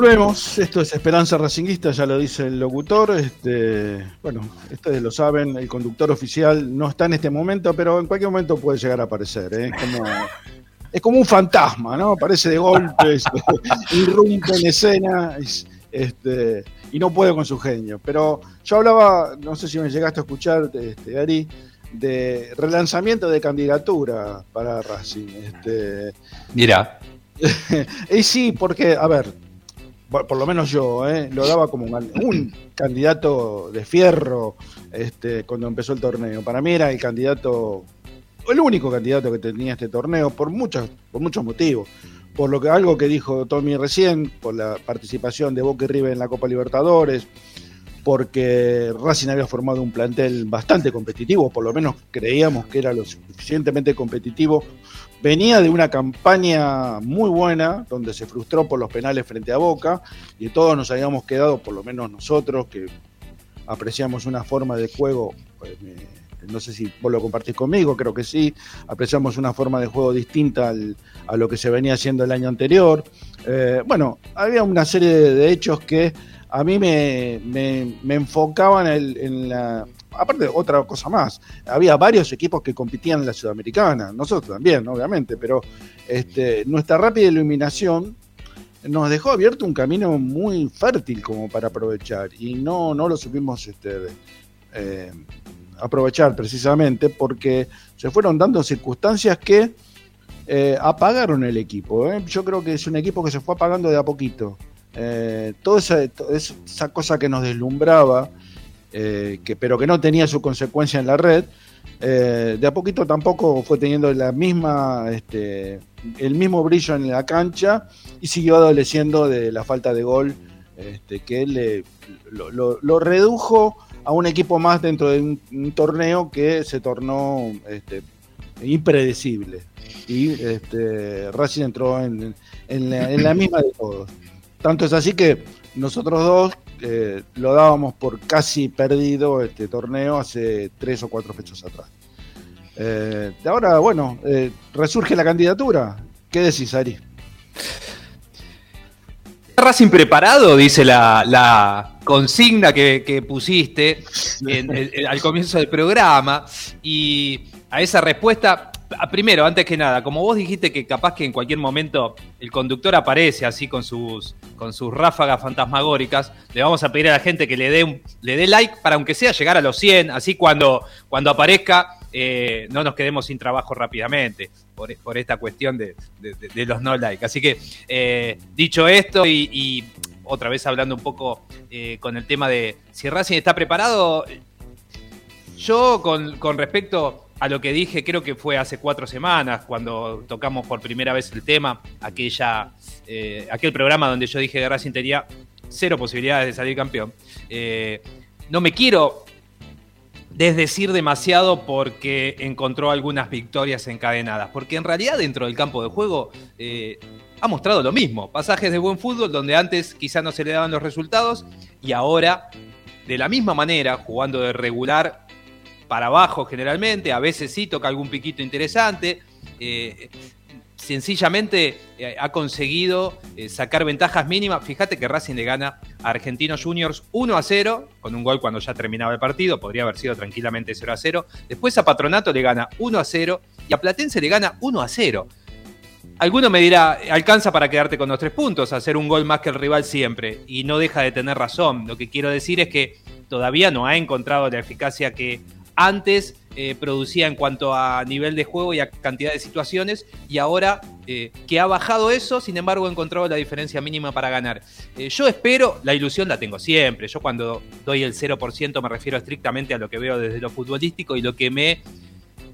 Volvemos, esto es Esperanza Racinguista, ya lo dice el locutor. Este, bueno, ustedes lo saben, el conductor oficial no está en este momento, pero en cualquier momento puede llegar a aparecer. ¿eh? Es, como, es como un fantasma, ¿no? Aparece de golpes, irrumpe en escena este, y no puede con su genio. Pero yo hablaba, no sé si me llegaste a escuchar, este, Ari, de relanzamiento de candidatura para Racing. Este, Mira. y sí, porque, a ver, por, lo menos yo, ¿eh? lo daba como un, un candidato de fierro este, cuando empezó el torneo. Para mí era el candidato, el único candidato que tenía este torneo por muchos, por muchos motivos. Por lo que algo que dijo Tommy recién, por la participación de Boca y River en la Copa Libertadores, porque Racing había formado un plantel bastante competitivo, por lo menos creíamos que era lo suficientemente competitivo. Venía de una campaña muy buena, donde se frustró por los penales frente a Boca, y todos nos habíamos quedado, por lo menos nosotros, que apreciamos una forma de juego, pues, no sé si vos lo compartís conmigo, creo que sí, apreciamos una forma de juego distinta al, a lo que se venía haciendo el año anterior. Eh, bueno, había una serie de, hechos que a mí me, me, me enfocaban en, en, la... Aparte, otra cosa más, había varios equipos que compitían en la Sudamericana, nosotros también, obviamente, pero este, nuestra rápida iluminación nos dejó abierto un camino muy fértil como para aprovechar y no, no lo supimos este, eh, aprovechar precisamente porque se fueron dando circunstancias que eh, apagaron el equipo. ¿eh? Yo creo que es un equipo que se fue apagando de a poquito. Toda esa, esa, cosa que nos deslumbraba, que, pero que no tenía su consecuencia en la red, de a poquito tampoco fue teniendo la misma, este, el mismo brillo en la cancha y siguió adoleciendo de la falta de gol este, que le, lo, redujo a un equipo más dentro de un, torneo que se tornó este, impredecible y este, Racing entró en, la, misma de todos. Tanto es así que nosotros dos eh, lo dábamos por casi perdido este torneo hace tres o cuatro fechas atrás. Eh, ahora, bueno, eh, resurge la candidatura. ¿Qué decís, Ari? Racing preparado, dice la, consigna que, pusiste al comienzo del programa. Y a esa respuesta, primero, antes que nada, como vos dijiste que capaz que en cualquier momento el conductor aparece así con sus, con sus ráfagas fantasmagóricas, le vamos a pedir a la gente que le dé, le dé like para aunque sea llegar a los 100, así cuando, cuando aparezca eh, no nos quedemos sin trabajo rápidamente por, esta cuestión de, los no like. Así que, eh, dicho esto y, otra vez hablando un poco eh, con el tema de si Racing está preparado, yo con, con respecto a lo que dije, creo que fue hace cuatro semanas, cuando tocamos por primera vez el tema, aquella, eh, aquel programa donde yo dije que Racing tenía cero posibilidades de salir campeón. Eh, no me quiero desdecir demasiado porque encontró algunas victorias encadenadas, porque en realidad dentro del campo de juego eh, ha mostrado lo mismo, pasajes de buen fútbol donde antes quizá no se le daban los resultados y ahora de la misma manera, jugando de regular para abajo generalmente, a veces sí toca algún piquito interesante. Eh, sencillamente eh, ha conseguido eh, sacar ventajas mínimas. Fíjate que Racing le gana a Argentinos Juniors 1 a 0, con un gol cuando ya terminaba el partido, podría haber sido tranquilamente 0 a 0. Después a Patronato le gana 1 a 0 y a Platense le gana 1 a 0. Alguno me dirá, alcanza para quedarte con los tres puntos, hacer un gol más que el rival siempre, y no deja de tener razón. Lo que quiero decir es que todavía no ha encontrado la eficacia que antes eh, producía en cuanto a nivel de juego y a cantidad de situaciones, y ahora eh, que ha bajado eso, sin embargo ha encontrado la diferencia mínima para ganar. Eh, yo espero, la ilusión la tengo siempre, yo cuando doy el 0% me refiero estrictamente a lo que veo desde lo futbolístico y lo que me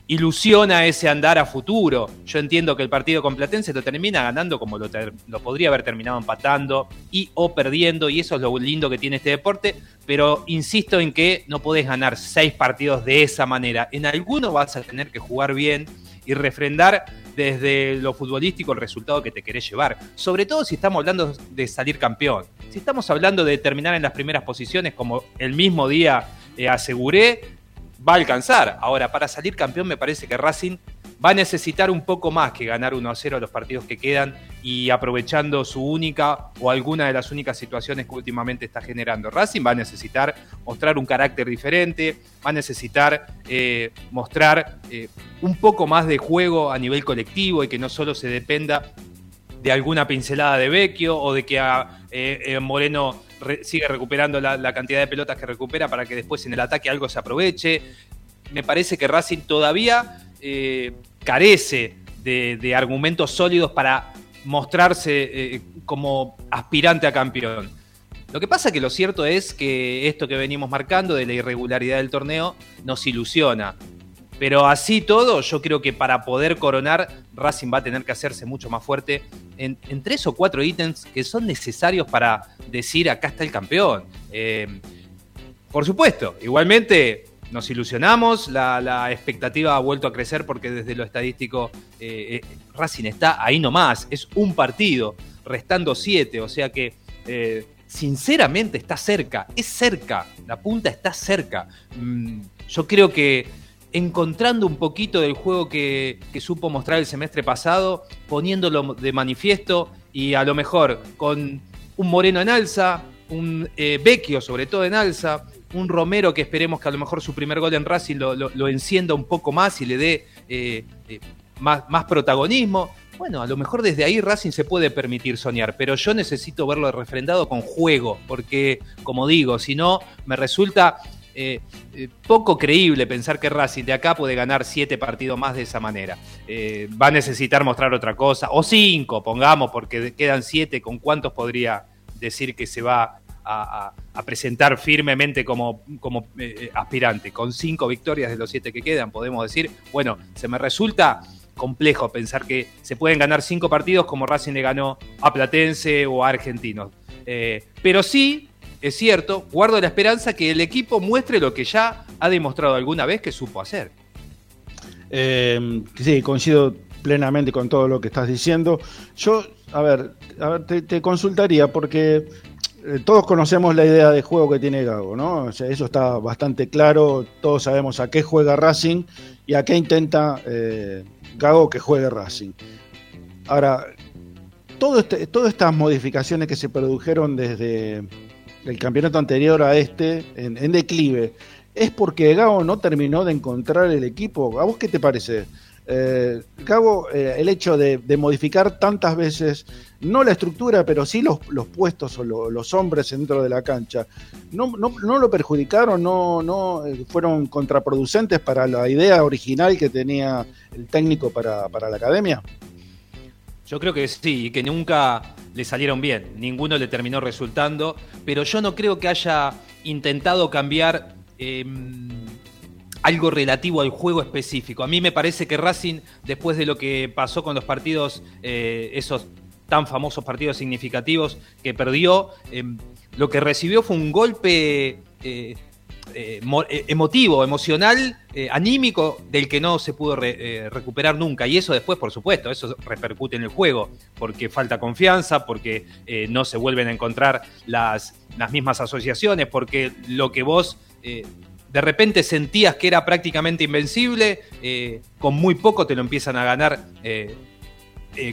ilusiona ese andar a futuro. Yo entiendo que el partido con Platense lo termina ganando como lo, lo, podría haber terminado empatando y o perdiendo, y eso es lo lindo que tiene este deporte, pero insisto en que no podés ganar seis partidos de esa manera. En alguno vas a tener que jugar bien y refrendar desde lo futbolístico el resultado que te querés llevar. Sobre todo si estamos hablando de salir campeón. Si estamos hablando de terminar en las primeras posiciones, como el mismo día eh, aseguré, va a alcanzar. Ahora, para salir campeón me parece que Racing va a necesitar un poco más que ganar 1 a 0 los partidos que quedan y aprovechando su única o alguna de las únicas situaciones que últimamente está generando. Racing va a necesitar mostrar un carácter diferente, va a necesitar eh, mostrar eh, un poco más de juego a nivel colectivo y que no solo se dependa de alguna pincelada de Vecchio o de que a eh, Moreno sigue recuperando la, cantidad de pelotas que recupera para que después en el ataque algo se aproveche. Me parece que Racing todavía eh, carece de, argumentos sólidos para mostrarse eh, como aspirante a campeón. Lo que pasa que lo cierto es que esto que venimos marcando de la irregularidad del torneo nos ilusiona. Pero así todo, yo creo que para poder coronar, Racing va a tener que hacerse mucho más fuerte en, tres o cuatro ítems que son necesarios para decir acá está el campeón. Eh, por supuesto, igualmente nos ilusionamos, la, expectativa ha vuelto a crecer porque desde lo estadístico eh, eh, Racing está ahí nomás, es un partido, restando siete, o sea que sinceramente está cerca, es cerca, la punta está cerca. Mm, yo creo que encontrando un poquito del juego que, supo mostrar el semestre pasado, poniéndolo de manifiesto y a lo mejor con un Moreno en alza, un eh, Vecchio sobre todo en alza, un Romero que esperemos que a lo mejor su primer gol en Racing lo, encienda un poco más y le dé eh, eh, más, más protagonismo. Bueno, a lo mejor desde ahí Racing se puede permitir soñar, pero yo necesito verlo refrendado con juego, porque como digo, si no, me resulta eh, eh, poco creíble pensar que Racing de acá puede ganar siete partidos más de esa manera. Eh, va a necesitar mostrar otra cosa, o cinco, pongamos, porque quedan siete, ¿con cuántos podría decir que se va a, presentar firmemente como, como aspirante? Con cinco victorias de los siete que quedan, podemos decir, bueno, se me resulta complejo pensar que se pueden ganar cinco partidos como Racing le ganó a Platense o a Argentinos. pero sí es cierto, guardo la esperanza que el equipo muestre lo que ya ha demostrado alguna vez que supo hacer. Eh, sí, coincido plenamente con todo lo que estás diciendo. Yo, a ver, a ver te, consultaría porque eh, todos conocemos la idea de juego que tiene Gago, ¿no? O sea, eso está bastante claro, todos sabemos a qué juega Racing y a qué intenta eh, Gago que juegue Racing. Ahora, todo este, todas estas modificaciones que se produjeron desde el campeonato anterior a este en, declive, es porque Gabo no terminó de encontrar el equipo. ¿A vos qué te parece? Eh, Gabo, eh, el hecho de, modificar tantas veces, no la estructura, pero sí los, puestos o los hombres dentro de la cancha, ¿no, no, lo perjudicaron? ¿No, no eh, fueron contraproducentes para la idea original que tenía el técnico para, para la academia? Yo creo que sí, que nunca le salieron bien, ninguno le terminó resultando, pero yo no creo que haya intentado cambiar em, algo relativo al juego específico. A mí me parece que Racing, después de lo que pasó con los partidos, eh, esos tan famosos partidos significativos que perdió, em, lo que recibió fue un golpe eh, eh, eh, emotivo, emocional, eh, anímico, del que no se pudo recuperar nunca. Y eso después, por supuesto, eso repercute en el juego, porque falta confianza, porque no se vuelven a encontrar las, las mismas asociaciones, porque lo que vos de repente sentías que era prácticamente invencible, con muy poco te lo empiezan a ganar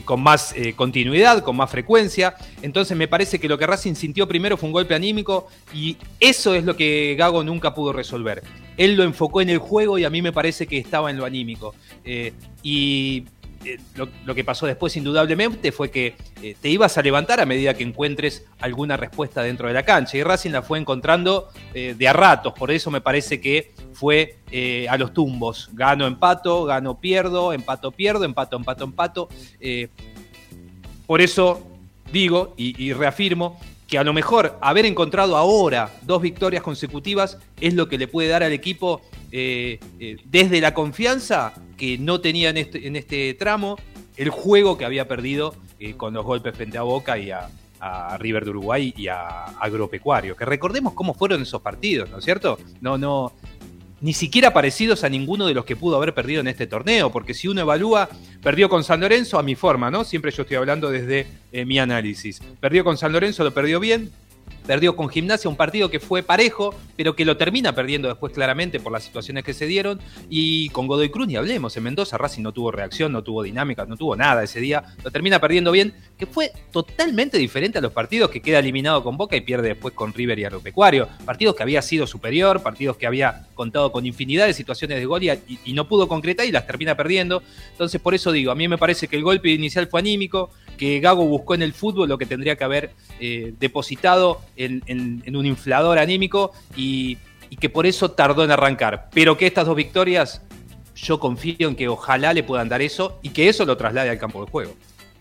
con más eh, continuidad, con más frecuencia. Entonces me parece que lo que Racing sintió primero fue un golpe anímico y eso es lo que Gago nunca pudo resolver. Él lo enfocó en el juego y a mí me parece que estaba en lo anímico. Eh, y eh, lo, que pasó después indudablemente fue que eh, te ibas a levantar a medida que encuentres alguna respuesta dentro de la cancha. Y Racing la fue encontrando eh, de a ratos, por eso me parece que fue a los tumbos. Gano, empato, gano, pierdo, empato, pierdo, empato, empato, empato. por eso digo y reafirmo que a lo mejor haber encontrado ahora dos victorias consecutivas es lo que le puede dar al equipo eh, eh, desde la confianza que no tenía en este, en este tramo, el juego que había perdido eh, con los golpes frente a Boca y a, River de Uruguay y a Agropecuario. Que recordemos cómo fueron esos partidos, ¿no es cierto? No, no, ni siquiera parecidos a ninguno de los que pudo haber perdido en este torneo, porque si uno evalúa, perdió con San Lorenzo a mi forma, ¿no? Siempre yo estoy hablando desde eh, mi análisis. Perdió con San Lorenzo, lo perdió bien, Perdió con Gimnasia un partido que fue parejo, pero que lo termina perdiendo después claramente por las situaciones que se dieron. Y con Godoy Cruz ni hablemos. En Mendoza Racing no tuvo reacción, no tuvo dinámica, no tuvo nada ese día. Lo termina perdiendo bien, que fue totalmente diferente a los partidos que queda eliminado con Boca y pierde después con River y Agropecuario. Partidos que había sido superior, partidos que había contado con infinidad de situaciones de gol y, no pudo concretar y las termina perdiendo. Entonces por eso digo, a mí me parece que el golpe inicial fue anímico que Gago buscó en el fútbol lo que tendría que haber eh, depositado en, un inflador anímico y, que por eso tardó en arrancar. Pero que estas dos victorias, yo confío en que ojalá le puedan dar eso y que eso lo traslade al campo de juego.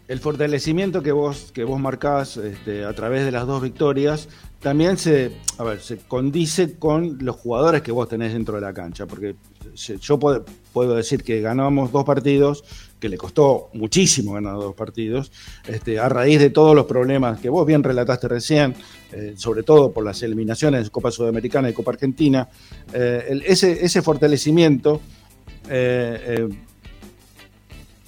El fortalecimiento que vos, que vos marcás este, a través de las dos victorias también se, a ver, se condice con los jugadores que vos tenés dentro de la cancha, porque yo puedo, puedo decir que ganamos dos partidos, que le costó muchísimo ganar dos partidos, este, a raíz de todos los problemas que vos bien relataste recién, eh, sobre todo por las eliminaciones de Copa Sudamericana y Copa Argentina, eh, ese, ese, fortalecimiento eh,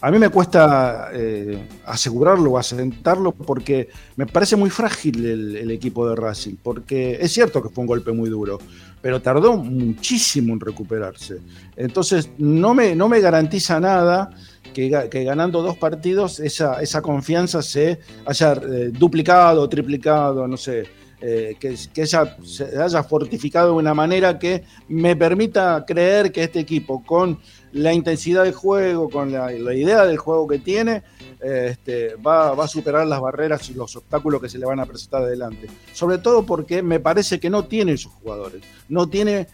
a mí me cuesta eh, asegurarlo o asentarlo porque me parece muy frágil el, equipo de Racing, porque es cierto que fue un golpe muy duro, pero tardó muchísimo en recuperarse. Entonces no me, no me garantiza nada que, ganando dos partidos esa, esa confianza se haya eh, duplicado, triplicado, no sé. eh, que, que ella se haya fortificado de una manera que me permita creer que este equipo, con la intensidad del juego, con la, idea del juego que tiene, eh, este, va, va, a superar las barreras y los obstáculos que se le van a presentar adelante. Sobre todo porque me parece que no tiene esos jugadores, no tiene,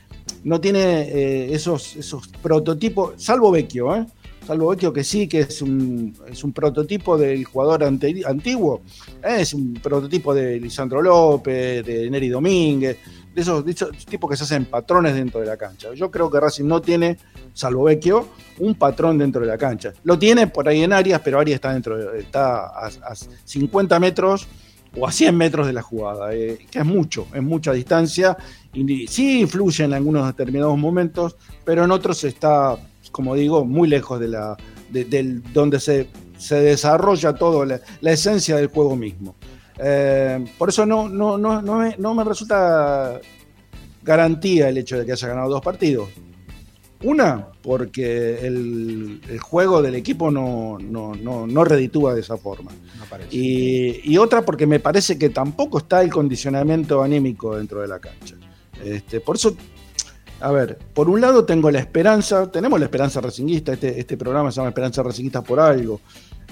no tiene eh, esos, esos prototipos, salvo Vecchio, ¿eh? Salvo Vecchio que sí, que es un, es un prototipo del jugador antiguo, ¿eh? es un prototipo de Lisandro López, de Neri Domínguez, de esos, de esos, tipos que se hacen patrones dentro de la cancha. Yo creo que Racing no tiene, salvo Vecchio, un patrón dentro de la cancha. Lo tiene por ahí en Arias, pero Arias está dentro, está a, a 50 metros o a 100 metros de la jugada, eh, que es mucho, es mucha distancia, y sí influye en algunos determinados momentos, pero en otros está, como digo, muy lejos de la, de, del, donde se, se desarrolla todo, la, la, esencia del juego mismo. Eh, por eso no, no, no, no, me, no me resulta garantía el hecho de que haya ganado dos partidos. Una, porque el, el, juego del equipo no, no, no, no reditúa de esa forma. Y, y, otra, porque me parece que tampoco está el condicionamiento anímico dentro de la cancha. Este, por eso, a ver, por un lado tengo la esperanza, tenemos la esperanza racinguista, este, este programa se llama Esperanza Racinguista por algo,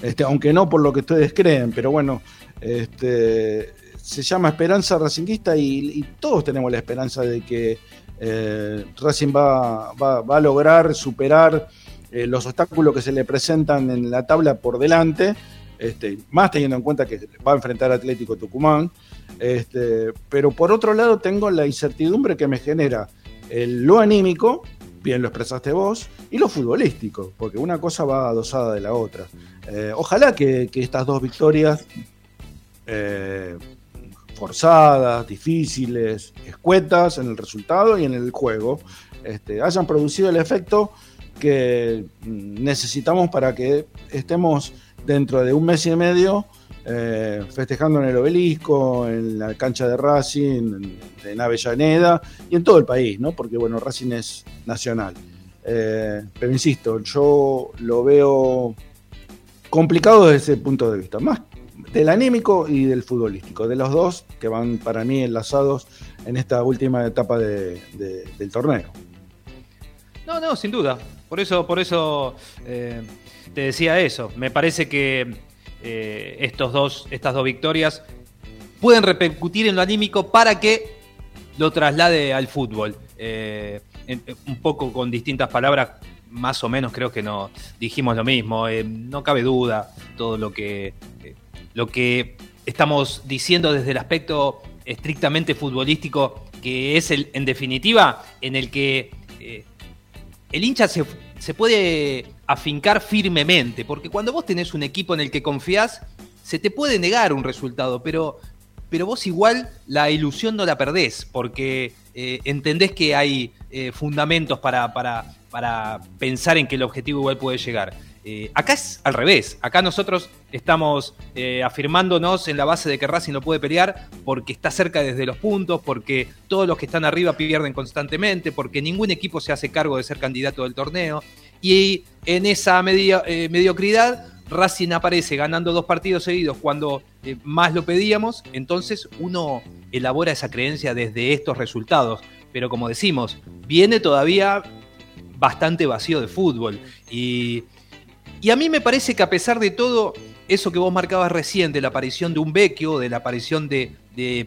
este, aunque no por lo que ustedes creen, pero bueno, este, se llama Esperanza Racinguista y, todos tenemos la esperanza de que eh, Racing va, a lograr superar eh, los obstáculos que se le presentan en la tabla por delante, este, más teniendo en cuenta que va a enfrentar Atlético Tucumán. Este, pero por otro lado tengo la incertidumbre que me genera el, lo anímico, bien lo expresaste vos, y lo futbolístico, porque una cosa va adosada de la otra. Eh, ojalá que, estas dos victorias eh, forzadas, difíciles, escuetas en el resultado y en el juego, este, hayan producido el efecto que necesitamos para que estemos dentro de un mes y medio eh, festejando en el obelisco, en la cancha de Racing, en, en, Avellaneda y en todo el país, ¿no? porque bueno, Racing es nacional. Eh, pero insisto, yo lo veo complicado desde ese punto de vista, más del anímico y del futbolístico, de los dos que van para mí enlazados en esta última etapa de, de, del torneo. No, no, sin duda. Por eso, por eso eh, te decía eso. Me parece que eh, estos dos, estas dos victorias pueden repercutir en lo anímico para que lo traslade al fútbol. Eh, en, un poco con distintas palabras, más o menos creo que no dijimos lo mismo. no cabe duda todo lo que lo que estamos diciendo desde el aspecto estrictamente futbolístico, que es el, en definitiva en el que eh, el hincha se, se, puede afincar firmemente, porque cuando vos tenés un equipo en el que confías, se te puede negar un resultado, pero, pero vos igual la ilusión no la perdés, porque eh, entendés que hay eh, fundamentos para, para, para pensar en que el objetivo igual puede llegar. Eh, acá es al revés. Acá nosotros estamos eh, afirmándonos en la base de que Racing no puede pelear porque está cerca desde los puntos, porque todos los que están arriba pierden constantemente, porque ningún equipo se hace cargo de ser candidato del torneo. Y en esa eh, mediocridad, Racing aparece ganando dos partidos seguidos cuando más lo pedíamos. Entonces uno elabora esa creencia desde estos resultados. Pero como decimos, viene todavía bastante vacío de fútbol. Y y a mí me parece que a pesar de todo, eso que vos marcabas recién, de la aparición de un vecchio, de la aparición de,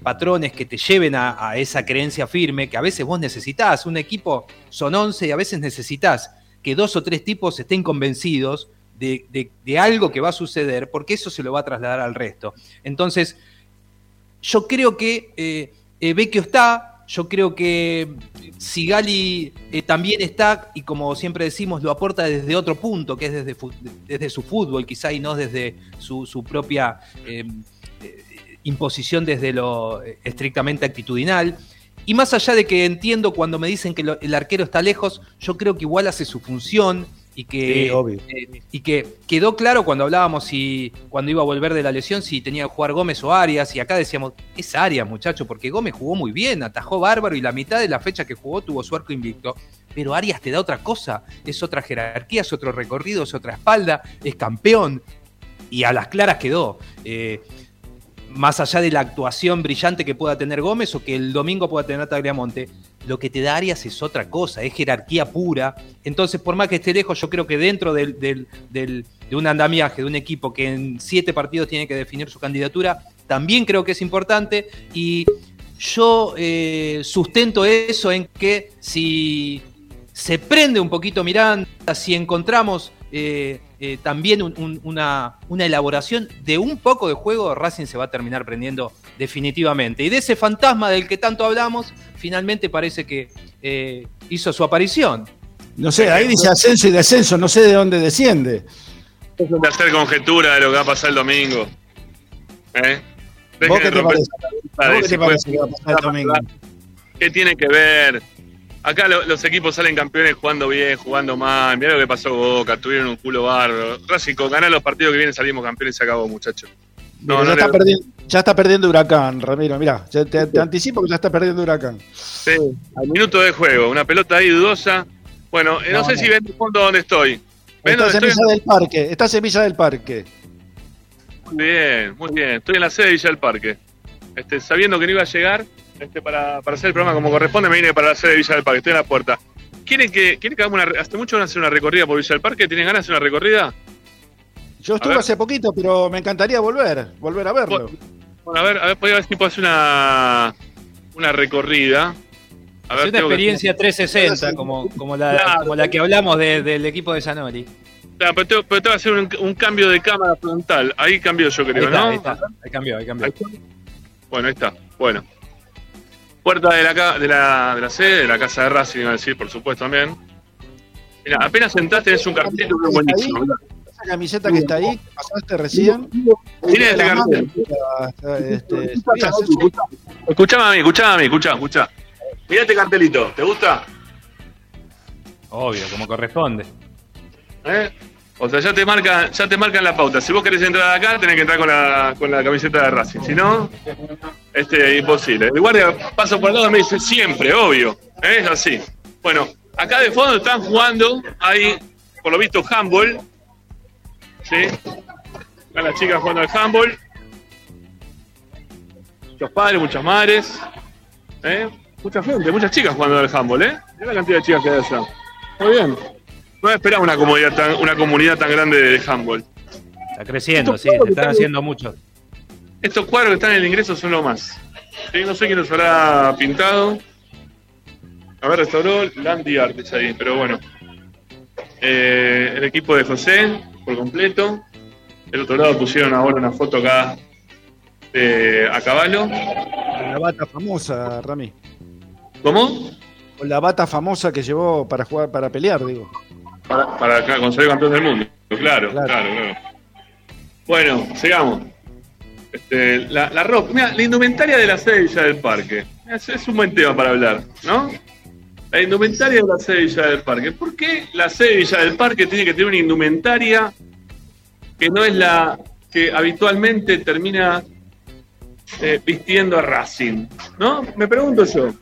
patrones que te lleven a, esa creencia firme, que a veces vos necesitas, un equipo son 11 y a veces necesitas que dos o tres tipos estén convencidos de algo que va a suceder, porque eso se lo va a trasladar al resto. Entonces, yo creo que eh, eh, Vecchio está, yo creo que Sigali eh, también está, y como siempre decimos, lo aporta desde otro punto, que es desde, desde su fútbol, quizá, y no desde su, propia eh, eh, imposición desde lo estrictamente actitudinal. Y más allá de que entiendo cuando me dicen que el arquero está lejos, yo creo que igual hace su función y que, sí, eh, y que quedó claro cuando hablábamos si cuando iba a volver de la lesión si tenía que jugar Gómez o Arias y acá decíamos es Arias muchacho porque Gómez jugó muy bien atajó bárbaro y la mitad de la fecha que jugó tuvo su arco invicto. Pero Arias te da otra cosa es otra jerarquía es otro recorrido es otra espalda es campeón y a las claras quedó. Eh, más allá de la actuación brillante que pueda tener Gómez o que el domingo pueda tener Tagliamonte, lo que te da Arias es otra cosa, es jerarquía pura. Entonces, por más que esté lejos, yo creo que dentro del, del- de un andamiaje, de un equipo que en siete partidos tiene que definir su candidatura, también creo que es importante. Y yo eh, sustento eso en que si se prende un poquito Miranda, si encontramos eh, eh, también un- un- una, una elaboración de un poco de juego, Racing se va a terminar prendiendo definitivamente. Y de ese fantasma del que tanto hablamos, finalmente parece que eh, hizo su aparición. No sé, ahí dice ascenso y descenso, no sé de dónde desciende. Dejen de hacer conjetura de lo que va a pasar el domingo. ¿Eh? ¿Vos qué te parece? ¿Vos qué te parece puede- que va a pasar el domingo? ¿Qué tiene que ver? Acá lo- los equipos salen campeones jugando bien, jugando mal. Mirá lo que pasó Boca, tuvieron un culo bárbaro. Con ganar los partidos que vienen salimos campeones y se acabó, muchachos. No, ya, no está le- perdiendo, ya está perdiendo Huracán, Ramiro. Mirá, te, te anticipo que ya está perdiendo Huracán. Sí, al minuto de juego, una pelota ahí dudosa. Bueno, eh, no, No, sé si ven de fondo dónde estoy. ¿Ven Está dónde en estoy? Villa del Parque, está en Villa del Parque. Muy bien, muy bien. Estoy en la sede de Villa del Parque. Este, sabiendo que no iba a llegar este, para, para hacer el programa como corresponde, me vine para sede de Villa del Parque. Estoy en la puerta. ¿Quieren que, quieren que hagamos una... Hace mucho van a hacer una recorrida por Villa del Parque? ¿Tienen ganas de hacer una recorrida? Yo estuve hace poquito, pero me encantaría volver, volver a verlo. Bueno, a ver, a ver, voy a ver si puedo hacer una, una recorrida. A Es una tengo que- experiencia 360, como, como, la, Claro. como la que hablamos de- del equipo de Zanoli. Claro, pero, tengo, pero tengo que hacer un, un cambio de cámara frontal. Ahí cambió yo Ahí creo, está, ¿no? ahí está. Ahí cambió, ahí cambió. Ahí está. Bueno, ahí está. Bueno. Puerta de la, de la, de la sede, de la casa de Racing, iba a decir, por supuesto, también. Mira, apenas entraste, tenés un cartelito que es buenísimo. Esa camiseta que está ahí, que pasaste recién. Tiene este cartel. este? Escuchame a mí, escuchame a mí, escuchá, escuchá. Mirá este cartelito, ¿te gusta? Obvio, como corresponde. ¿Eh? O sea, ya te marcan, ya te marcan la pauta. Si vos querés entrar acá, tenés que entrar con la, con la camiseta de Racing. Si no, este, imposible. El guardia pasa por el lado y me dice siempre, obvio. Es así. Bueno, acá de fondo están jugando, hay, por lo visto, handball. ¿Sí? Están las chicas jugando al handball. Muchos padres, muchas madres. ¿Eh? Mucha gente, muchas chicas jugando al handball, ¿eh? Mirá la cantidad de chicas que hay allá. Muy bien. No esperaba una comunidad tan, una comunidad tan grande de handball. Está creciendo, sí, se están haciendo muchos. Estos cuadros que están en el ingreso son lo más. No sé quién los habrá pintado. A ver, restauró Landy Artes ahí, pero bueno. Eh, el equipo de José, por completo. Del otro lado pusieron ahora una foto acá a caballo. Con la bata famosa, Rami. ¿Cómo? Con la bata famosa que llevó para jugar, para pelear, digo. Para, para conseguir campeón del mundo. Claro, Claro. claro, claro. Bueno, sigamos. Este, la, la rock, mira, la indumentaria de la sede de Villa del Parque. Es, es un buen tema para hablar, ¿no? La indumentaria de la sede de Villa del Parque. ¿Por qué la sede de Villa del Parque tiene que tener una indumentaria que no es la que habitualmente termina eh, vistiendo a Racing? ¿No? Me pregunto yo.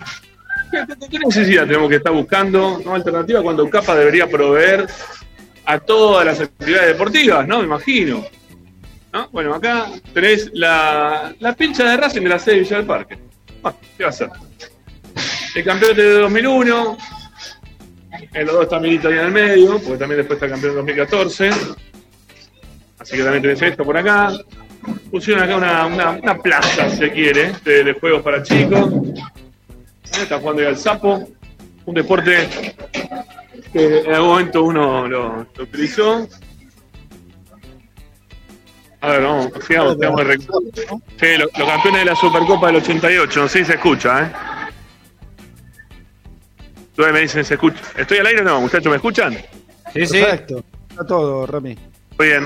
¿Qué, necesidad tenemos que estar buscando una alternativa cuando Capa debería proveer a todas las actividades deportivas, ¿no? Me imagino. ¿No? Bueno, acá tenés la, la pincha de Racing de la sede de Villa del Parque. Ah, ¿Qué va a hacer? El campeonato de 2001. En los dos está Milito en el medio, porque también después está el campeón de 2014. Así que también tenés esto por acá. Pusieron acá una, una, plaza, si se quiere, de juegos para chicos. Está jugando ahí al sapo. Un deporte que en algún momento uno lo, lo utilizó. A ver, vamos, sigamos, sigamos el Sí, lo- los, campeones de la Supercopa del 88, no sé si se escucha, ¿eh? Ustedes me dicen, ¿se escucha? ¿Estoy al aire o no, muchachos? ¿Me escuchan? Sí, sí. Perfecto. Está todo, Rami. Muy bien.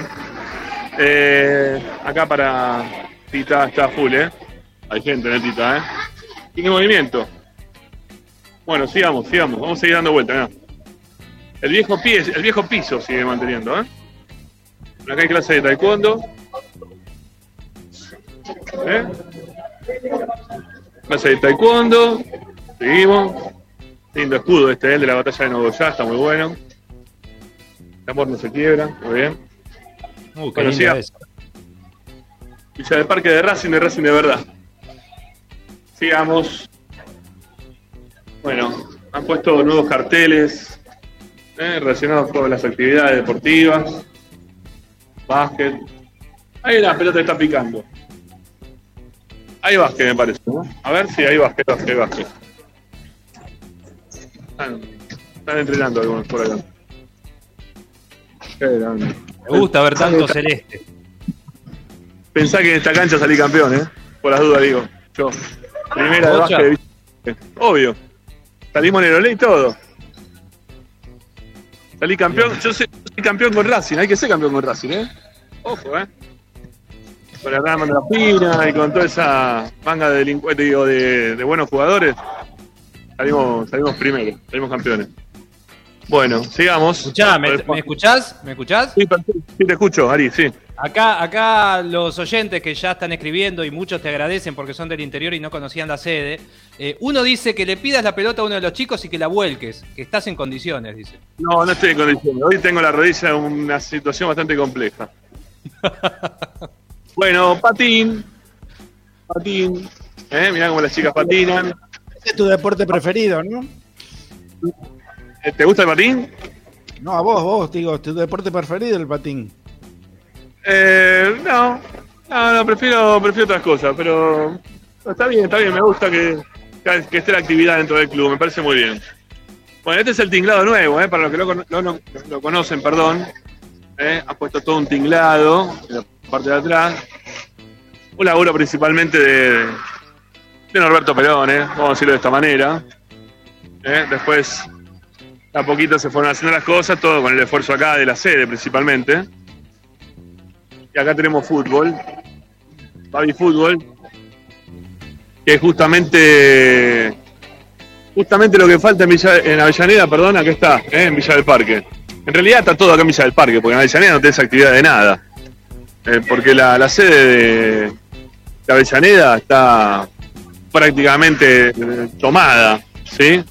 Eh, acá para Tita está full, ¿eh? Hay gente en el Tita, ¿eh? Tiene movimiento. Bueno, sigamos, sigamos. Vamos a seguir dando vuelta, mirá. El viejo, pie, el viejo piso sigue manteniendo, ¿eh? Acá hay clase de taekwondo. ¿Eh? Clase de taekwondo. Seguimos. Lindo escudo este, el de la batalla de Nogoyá, está muy bueno. El amor no se quiebra, muy bien. Uh, qué Bueno, siga. Villa del Parque de Racing, de Racing de verdad. Sigamos. Bueno, han puesto nuevos carteles eh, relacionados con las actividades deportivas, básquet. Ahí la pelota está picando. Hay básquet, me parece. ¿no? A ver si hay básquet, básquet, básquet. Están, están entrenando algunos por acá. Qué grande. Me gusta ver tanto celeste. Pensá que en esta cancha salí campeón, ¿eh? Por las dudas, digo. Yo. Primera de básquet Obvio. Salimos en el olé y todo. Salí campeón. Yo soy, soy campeón con Racing. Hay que ser campeón con Racing, ¿eh? Ojo, ¿eh? Con la rama de la pina y con toda esa manga de delincuentes, digo, de, de buenos jugadores. Salimos, salimos primero. Salimos campeones. Bueno, sigamos. Escuchá, ¿me, me escuchás? ¿Me escuchás? Sí. Sí, te escucho, Ari, sí. Acá, acá los oyentes que ya están escribiendo y muchos te agradecen porque son del interior y no conocían la sede. eh, uno dice que le pidas la pelota a uno de los chicos y que la vuelques, que estás en condiciones, dice. No, no estoy en condiciones. Hoy tengo la rodilla en una situación bastante compleja. bueno, patín. Patín. ¿Eh? Mirá cómo las chicas patinan. Ese es tu deporte preferido, ¿no? Eh, ¿Te gusta el patín? No, a vos, vos, digo, tu deporte preferido el patín. Eh, no. No, no, prefiero, prefiero otras cosas, pero está bien, está bien. Me gusta que, que esté la actividad dentro del club. Me parece muy bien. Bueno, este es el tinglado nuevo, ¿eh? para los que lo, cono- lo- lo- lo conocen, perdón. ¿eh? Ha puesto todo un tinglado en la parte de atrás. Un laburo principalmente de, de Norberto Perón, ¿eh? vamos a decirlo de esta manera. ¿eh? Después, a poquito se fueron haciendo las cosas, todo con el esfuerzo acá de la sede principalmente. Y acá tenemos fútbol, Baby Fútbol, que es justamente justamente lo que falta en, Villa, en Avellaneda, perdón, acá está, ¿eh? en Villa del Parque. En realidad está todo acá en Villa del Parque, porque en Avellaneda no tenés actividad de nada. Eh, porque la, la sede de, Avellaneda está prácticamente eh, tomada, ¿sí?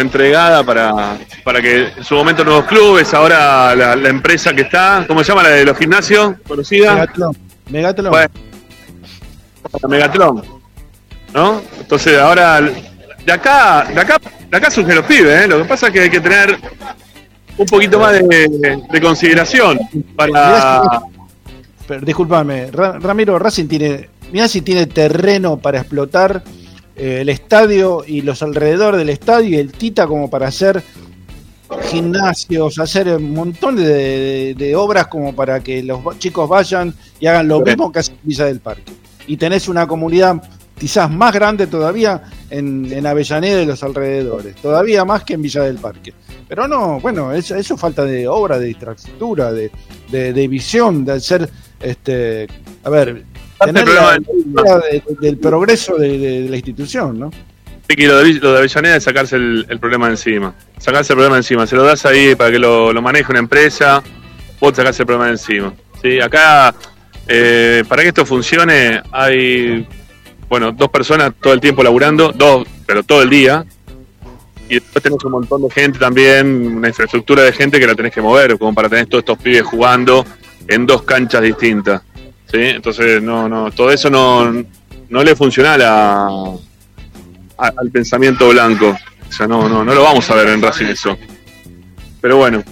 Fue entregada para, para que en su momento nuevos clubes, ahora la, la empresa que está, ¿cómo se llama la de los gimnasios? ¿Conocida? Megatlón. Megatlón. Bueno, la Megatron, ¿no? Entonces ahora de acá, de acá, de acá surgen los pibes, ¿eh? Lo que pasa es que hay que tener un poquito más de, de consideración para. Pero, discúlpame, Ra- Ramiro Racing tiene, mira si tiene terreno para explotar el estadio y los alrededores del estadio y el Tita como para hacer gimnasios, hacer un montón de, obras como para que los chicos vayan y hagan lo mismo que hace Villa del Parque. Y tenés una comunidad quizás más grande todavía en, en Avellaneda y los alrededores, todavía más que en Villa del Parque. Pero no, bueno, eso, falta de obra, de infraestructura, de, de, visión, de hacer, este, a ver, tener la de- del progreso de, de- de la institución, ¿no? Sí, que lo de, lo de Avellaneda es sacarse el, el problema encima. Sacarse el problema encima. Se lo das ahí para que lo, lo maneje una empresa, vos sacás el problema encima. Sí, acá, eh, para que esto funcione, hay, bueno, dos personas todo el tiempo laburando, dos, pero todo el día. Y después tenés un montón de gente también, una infraestructura de gente que la tenés que mover, como para tener todos estos pibes jugando en dos canchas distintas. ¿Sí? Entonces, no, no, todo eso no, no le funciona a la, a- al pensamiento blanco. O sea, no, no, no lo vamos a ver en Racing eso. Pero bueno.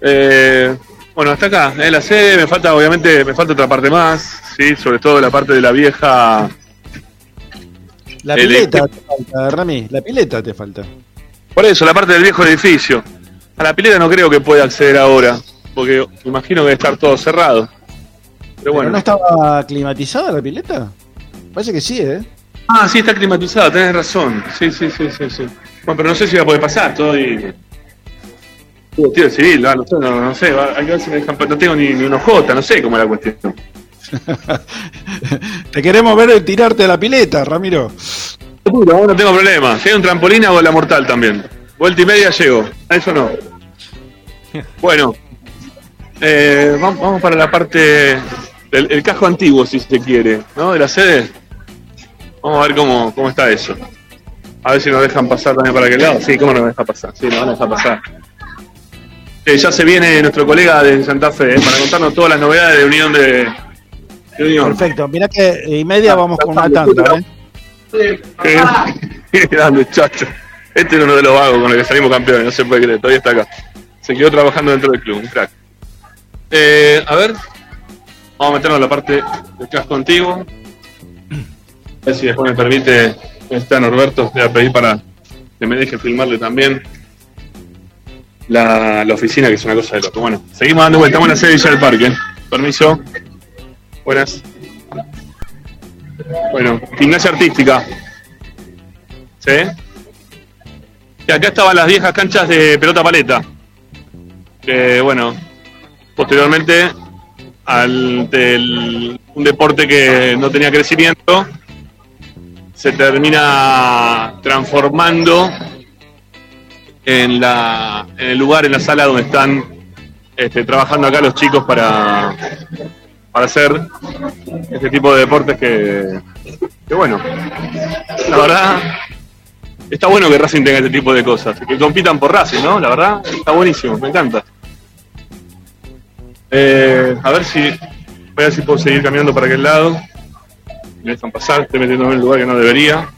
Eh, bueno, hasta acá, en la sede me falta, obviamente, me falta otra parte más, sí, sobre todo la parte de la vieja. La pileta te falta, Rami, la pileta te falta. Por eso, la parte del viejo edificio. A la pileta no creo que pueda acceder ahora, porque imagino que debe estar todo cerrado. Pero ¿Pero bueno. no estaba climatizada la pileta? Parece que sí, ¿eh? Ah, sí, está climatizado, tenés razón. Sí, sí, sí, sí, sí. Bueno, pero no sé si va a poder pasar, estoy. Vestido de civil, no sé, no, no sé, hay que ver si me dejan, no tengo ni, ni un OJ, no sé cómo es la cuestión. Te queremos ver tirarte a la pileta, Ramiro. Seguro, no tengo problema. Si hay un trampolín hago la mortal también. Vuelta y media llego. A eso no. Bueno, eh, vam- vamos para la parte el casco antiguo, si se quiere, ¿no? De la sede. Vamos a ver cómo, cómo está eso. A ver si nos dejan pasar también para aquel lado. Sí, cómo nos dejan pasar. Sí, nos van a dejar pasar. Eh, ya se viene nuestro colega de Santa Fe eh, para contarnos todas las novedades de Unión de, Perfecto, mira que y media vamos con una tanda, ¿eh? Qué grande, chacho. Este es uno de los vagos con los que salimos campeones, no se puede creer, todavía está acá. Se quedó trabajando dentro del club, un crack. Eh, a ver, vamos a meternos en la parte de casco antiguo. A ver si después me permite, está Norberto, voy a pedir para que me deje filmarle también la, oficina, que es una cosa de loco. Bueno, seguimos dando vuelta, la sede de Villa del Parque. Permiso. Buenas. Bueno, gimnasia artística. ¿Sí? Y acá estaban las viejas canchas de pelota paleta. Que bueno, posteriormente al del, un deporte que no tenía crecimiento, se termina transformando en, la, en el lugar, en la sala donde están este, trabajando acá los chicos para, para hacer este tipo de deportes que, que bueno, la verdad está bueno que Racing tenga este tipo de cosas, que compitan por Racing, ¿no? La verdad, está buenísimo, me encanta. Eh, a ver si voy a ver si puedo seguir caminando para aquel lado. Me dejan pasar, estoy metiéndome en un lugar que no debería.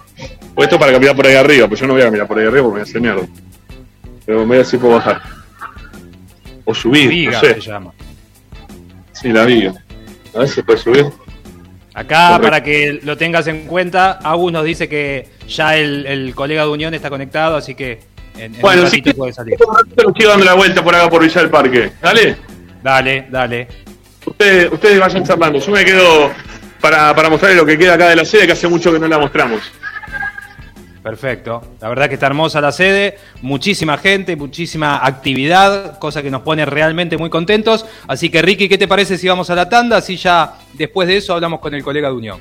O esto para caminar por ahí arriba, pues yo no voy a caminar por ahí arriba porque me hace mierda. Pero voy a ver si puedo bajar. O subir, Viga no sé. se llama. Sí, la viga. A ver si puede subir. Acá, Correcto. para que lo tengas en cuenta, Agus nos dice que ya el, el colega de Unión está conectado, así que en, en Bueno, un puede salir. Sigo dando la vuelta por acá por Villa del Parque. Dale. Dale, dale. Ustedes, ustedes vayan charlando. Yo me quedo para, para mostrarles lo que queda acá de la sede, que hace mucho que no la mostramos. Perfecto. La verdad que está hermosa la sede, muchísima gente, muchísima actividad, cosa que nos pone realmente muy contentos. Así que Ricky, ¿qué te parece si vamos a la tanda? Así ya después de eso hablamos con el colega de Unión.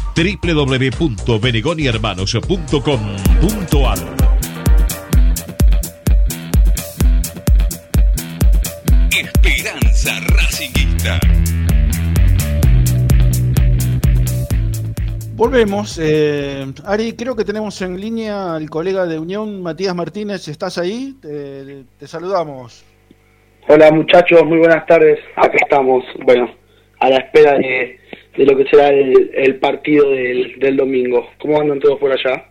www.benegonihermanos.com.ar Esperanza Racingista. Volvemos. eh, Ari, creo que tenemos en línea al colega de Unión, Matías Martínez. ¿Estás ahí? Te, te saludamos. Hola muchachos, muy buenas tardes. Acá estamos, bueno, a la espera de, de lo que será el, el partido del, del domingo. ¿Cómo andan todos por allá?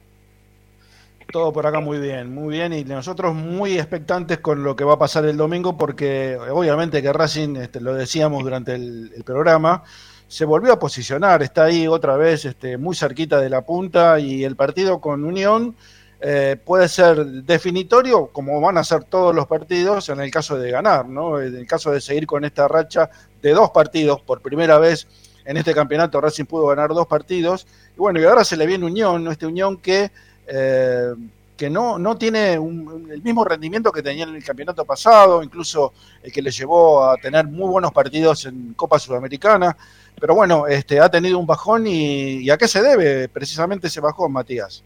Todo por acá muy bien, muy bien. Y nosotros muy expectantes con lo que va a pasar el domingo, porque obviamente que Racing, este, lo decíamos durante el, el programa, se volvió a posicionar, está ahí otra vez este, muy cerquita de la punta y el partido con Unión eh, puede ser definitorio, como van a ser todos los partidos en el caso de ganar, ¿no? En el caso de seguir con esta racha de dos partidos, por primera vez en este campeonato Racing pudo ganar dos partidos, y bueno, y ahora se le viene Unión, ¿no? Este Unión que, eh, que no, no tiene un- el mismo rendimiento que tenía en el campeonato pasado, incluso el que le llevó a tener muy buenos partidos en Copa Sudamericana, pero bueno, este, ha tenido un bajón y, ¿a qué se debe precisamente ese bajón, Matías?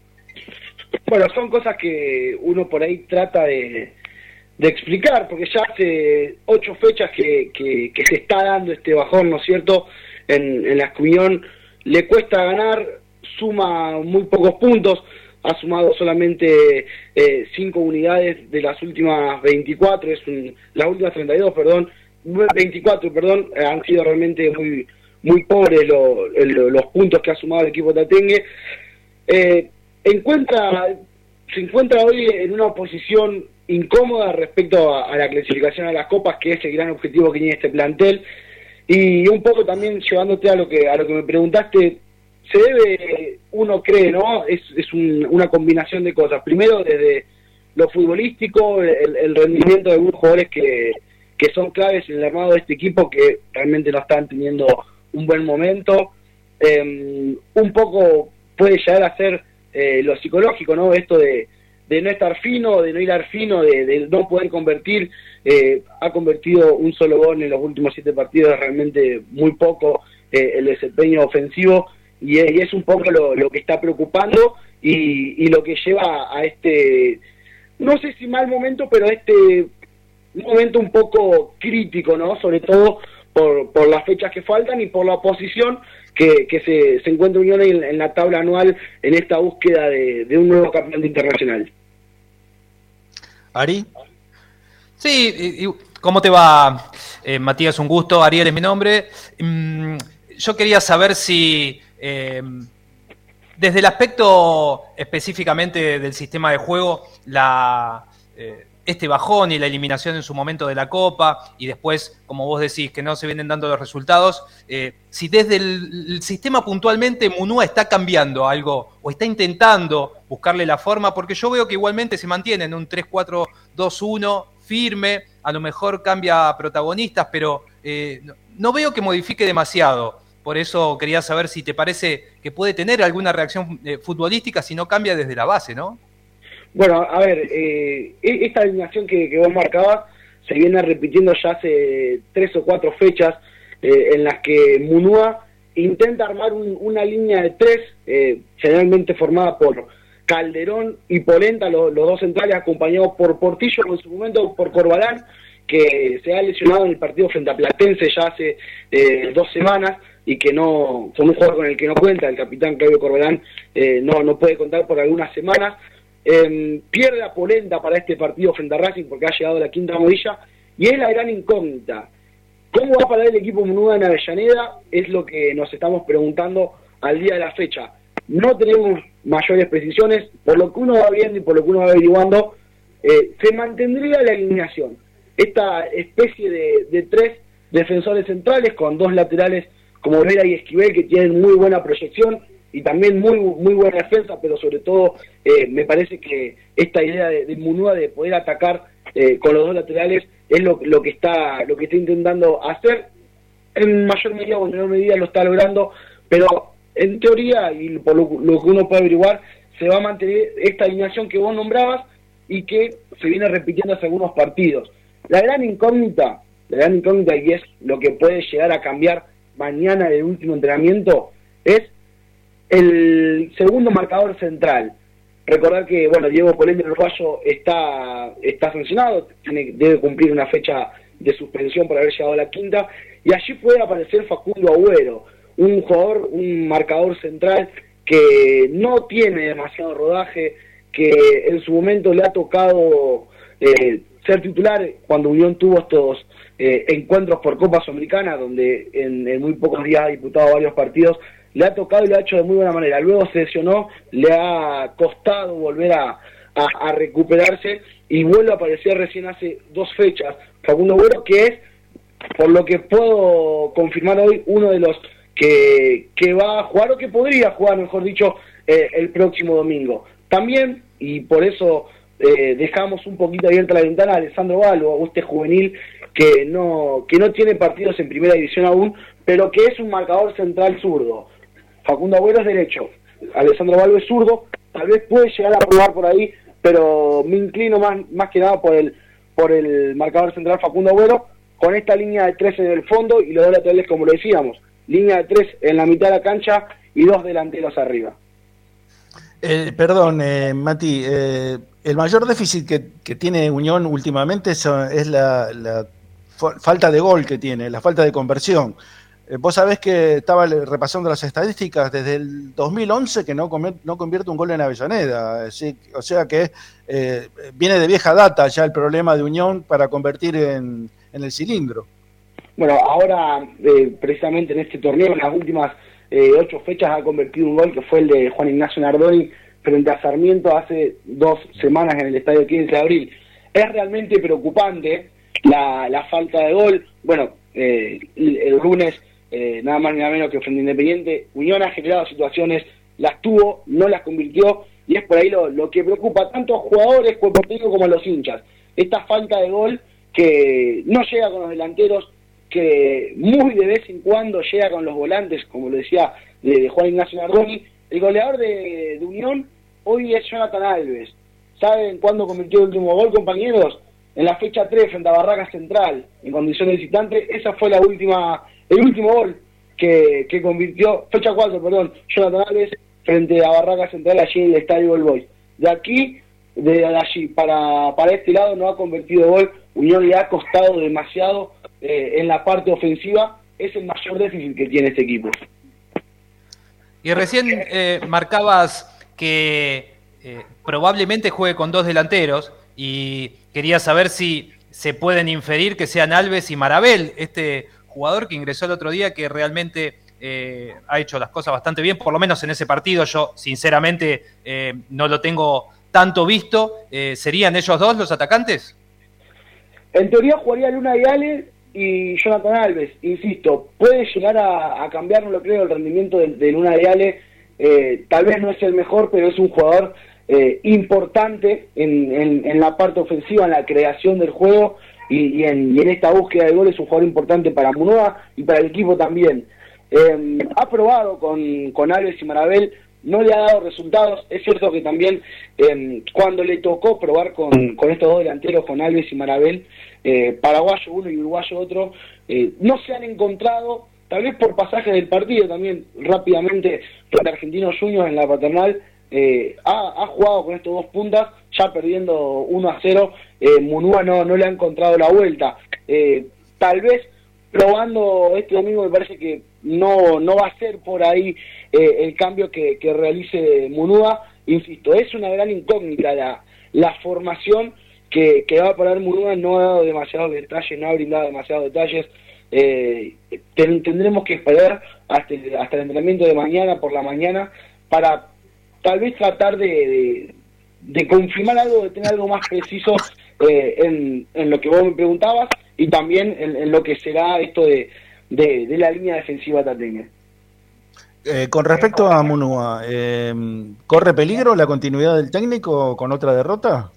Bueno, son cosas que uno por ahí trata de, de explicar, porque ya hace ocho fechas que, que se está dando este bajón, ¿no es cierto? En, la Unión le cuesta ganar, suma muy pocos puntos, ha sumado solamente eh, cinco unidades de las últimas 24, es un, las últimas 32, perdón, 24, perdón, eh, han sido realmente muy muy pobres lo- el- los puntos que ha sumado el equipo tatengue. Eh, encuentra, se encuentra hoy en una posición incómoda respecto a la clasificación a las copas, que es el gran objetivo que tiene este plantel. Y un poco también llevándote a lo que a lo que me preguntaste, se debe, uno cree, ¿no? Es, es un- una combinación de cosas. Primero, desde lo futbolístico, el, el rendimiento de algunos jugadores que, que son claves en el armado de este equipo que realmente no están teniendo un buen momento. Eh, un poco puede llegar a ser eh, lo psicológico, ¿no? Esto de, de no estar fino, de no hilar fino, de, no poder convertir. Eh, ha convertido un solo gol en los últimos siete partidos, realmente muy poco eh, el desempeño ofensivo y, es- un poco lo, que está preocupando y, y lo que lleva a este, no sé si mal momento, pero este momento un poco crítico, ¿no? Sobre todo por, por las fechas que faltan y por la posición que, que se, se encuentra Unión en, en la tabla anual en esta búsqueda de, de un nuevo campeón internacional. Ari. Sí, y- y- ¿cómo te va, eh, Matías? Un gusto. Ariel es mi nombre. Mm, yo quería saber si, eh, desde el aspecto específicamente del sistema de juego, la, eh, este bajón y la eliminación en su momento de la Copa, y después, como vos decís, que no se vienen dando los resultados, eh, si desde el, sistema puntualmente Munúa está cambiando algo o está intentando buscarle la forma, porque yo veo que igualmente se mantiene en un 3-4-2-1 firme, a lo mejor cambia protagonistas, pero eh, no, no veo que modifique demasiado. por eso quería saber si te parece que puede tener alguna reacción eh, futbolística si no cambia desde la base, ¿no? Bueno, a ver, eh, e- esta alineación que, vos marcabas se viene repitiendo ya hace tres o cuatro fechas eh, en las que Munúa intenta armar un- una línea de tres, eh, generalmente formada por Calderón y Polenta, lo- los dos centrales, acompañados por Portillo, en su momento por Corbalán, que se ha lesionado en el partido frente a Platense ya hace eh, dos semanas y que no, con un jugador con el que no cuenta, el capitán Claudio Corbalán eh, no, no puede contar por algunas semanas. Eh, pierde a Polenta para este partido frente a Racing porque ha llegado la quinta modilla y es la gran incógnita. ¿Cómo va a parar el equipo Munuda en Avellaneda? Es lo que nos estamos preguntando al día de la fecha. No tenemos mayores precisiones, por lo que uno va viendo y por lo que uno va averiguando, eh, se mantendría la alineación. Esta especie de, de tres defensores centrales con dos laterales como Vera y Esquivel que tienen muy buena proyección y también muy muy buena defensa, pero sobre todo eh, me parece que esta idea de, de Munúa de poder atacar eh, con los dos laterales es lo, lo que está lo que está intentando hacer en mayor medida o en menor medida lo está logrando, pero en teoría y por lo, que uno puede averiguar se va a mantener esta alineación que vos nombrabas y que se viene repitiendo hace algunos partidos. La gran incógnita, la gran incógnita y es lo que puede llegar a cambiar mañana el último entrenamiento es el segundo marcador central. Recordar que, bueno, Diego Polente del Uruguayo está, está sancionado, tiene, debe cumplir una fecha de suspensión por haber llegado a la quinta, y allí puede aparecer Facundo Agüero, un jugador, un marcador central que no tiene demasiado rodaje, que en su momento le ha tocado eh, ser titular cuando Unión tuvo estos eh, encuentros por Copa Sudamericana, donde en, en muy pocos días ha disputado varios partidos, le ha tocado y lo ha hecho de muy buena manera. Luego se lesionó, le ha costado volver a, recuperarse y vuelve a aparecer recién hace dos fechas. Facundo Agüero, que es, por lo que puedo confirmar hoy, uno de los que, que va a jugar o que podría jugar, mejor dicho, eh, el próximo domingo. También, y por eso eh, dejamos un poquito abierta la ventana a Alessandro Balbo, este juvenil que no, que no tiene partidos en primera división aún, pero que es un marcador central zurdo. Facundo Agüero es derecho, Alessandro Balbo es zurdo, tal vez puede llegar a probar por ahí, pero me inclino más, más que nada por el, por el marcador central Facundo Agüero, con esta línea de tres en el fondo y los dos laterales como lo decíamos, línea de tres en la mitad de la cancha y dos delanteros arriba. Eh, perdón, eh, Mati, eh, el mayor déficit que, que tiene Unión últimamente es, es la, la fa- falta de gol que tiene, la falta de conversión. Eh, vos sabés que estaba repasando las estadísticas desde el 2011 que no, no convierte un gol en Avellaneda. Así- o sea que eh, viene de vieja data ya el problema de Unión para convertir en, en el cilindro. Bueno, ahora eh, precisamente en este torneo, en las últimas eh, ocho fechas, ha convertido un gol que fue el de Juan Ignacio Nardoni frente a Sarmiento hace dos semanas en el estadio 15 de abril. Es realmente preocupante la, la falta de gol. Bueno, eh, el lunes, eh, nada más ni nada menos que frente a Independiente, Unión ha generado situaciones, las tuvo, no las convirtió, y es por ahí lo, lo que preocupa tanto a jugadores, cuerpo técnico, como a los hinchas. Esta falta de gol que no llega con los delanteros, que muy de vez en cuando llega con los volantes, como lo decía de, Juan Ignacio Nardoni. El goleador de, de Unión hoy es Jonathan Alves. ¿Saben cuándo convirtió el último gol, compañeros? En la fecha 3 frente a Barraca Central, en condición de visitante. Esa fue la última, el último gol que, convirtió, fecha 4, perdón, Jonathan Alves frente a Barraca Central allí en el Estadio del Boys. De aquí, de allí para, para este lado no ha convertido gol. Unión le ha costado demasiado eh, en la parte ofensiva. Es el mayor déficit que tiene este equipo. Y recién eh, marcabas que eh, probablemente juegue con dos delanteros y quería saber si se pueden inferir que sean Alves y Marabel, este jugador que ingresó el otro día que realmente eh, ha hecho las cosas bastante bien, por lo menos en ese partido yo sinceramente eh, no lo tengo tanto visto. Eh, ¿Serían ellos dos los atacantes? En teoría jugaría Luna y Ale y Jonathan Alves, insisto, puede llegar a, cambiar, no lo creo, el rendimiento de, Luna y Ale. Tal vez no es el mejor, pero es un jugador importante en, en, en la parte ofensiva, en la creación del juego y, y en, esta búsqueda de gol es un jugador importante para Munoa y para el equipo también. Eh, ha probado con, con Alves y Marabel, no le ha dado resultados. Es cierto que también eh, cuando le tocó probar con, con estos dos delanteros, con Alves y Marabel, eh, paraguayo uno y uruguayo otro, eh, no se han encontrado, tal vez por pasajes del partido también, rápidamente, frente a Argentinos Juniors en la paternal, eh, ha, ha jugado con estos dos puntas, ya perdiendo 1 a 0, eh, Munúa no, no le ha encontrado la vuelta. Eh, tal vez probando este domingo me parece que no, no va a ser por ahí eh, el cambio que, que realice Munúa. Insisto, es una gran incógnita la, la formación que, que va a poner Munúa, no ha dado demasiados detalles, no ha brindado demasiados detalles. Eh, ten- tendremos que esperar hasta el, hasta el entrenamiento de mañana por la mañana para tal vez tratar de, de confirmar algo, de tener algo más preciso eh, en, en lo que vos me preguntabas y también en, en lo que será esto de, de, de la línea defensiva tateña. Eh, con respecto a Munua, eh, ¿corre peligro la continuidad del técnico con otra derrota?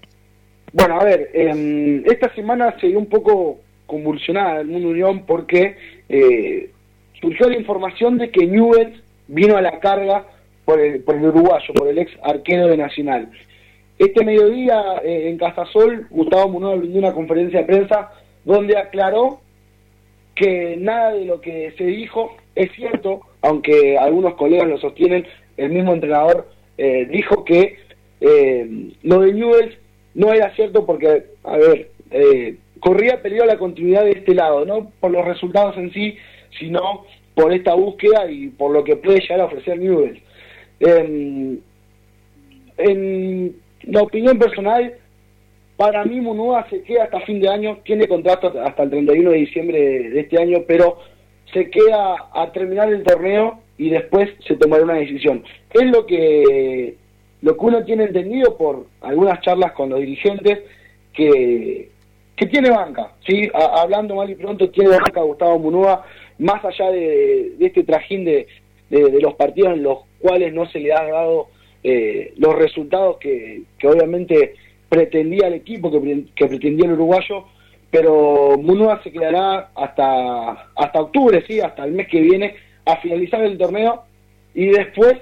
Bueno, a ver, eh, esta semana se dio un poco convulsionada el mundo Unión porque eh, surgió la información de que Newell's vino a la carga por el, por el uruguayo, por el ex arquero de Nacional. Este mediodía eh, en Casasol, Gustavo Munó brindó una conferencia de prensa donde aclaró que nada de lo que se dijo es cierto, aunque algunos colegas lo sostienen, el mismo entrenador eh, dijo que eh, lo de Newell's no era cierto porque, a ver, corría peligro la continuidad de este lado, no por los resultados en sí, sino por esta búsqueda y por lo que puede llegar a ofrecer Newell's. Eh, en la opinión personal, para mí Munúa se queda hasta fin de año, tiene contrato hasta el 31 de diciembre de, este año, pero se queda a terminar el torneo y después se tomará una decisión. Es lo que lo que uno tiene entendido por algunas charlas con los dirigentes que, que tiene banca, ¿sí? Hablando mal y pronto, tiene banca Gustavo Munúa, más allá de, este trajín de- de los partidos en los cuales no se le ha dado eh, los resultados que, que obviamente pretendía el equipo, que, que pretendía el uruguayo, pero Munúa se quedará hasta, hasta octubre, sí, hasta el mes que viene, a finalizar el torneo y después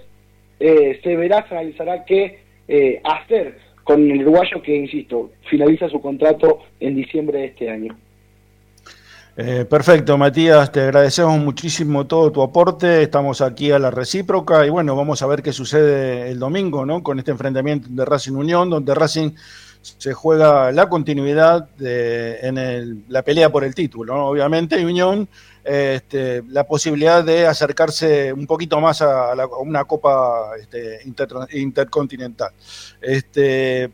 eh, se verá, se analizará qué eh, hacer con el uruguayo que, insisto, finaliza su contrato en diciembre de este año. Eh, perfecto, Matías, te agradecemos muchísimo todo tu aporte. Estamos aquí a la recíproca y bueno, vamos a ver qué sucede el domingo, ¿no? Con este enfrentamiento de Racing Unión, donde Racing se juega la continuidad de, en el- la pelea por el título. Obviamente, y Unión, este, la posibilidad de acercarse un poquito más a, la- una Copa este, inter- intercontinental. Este,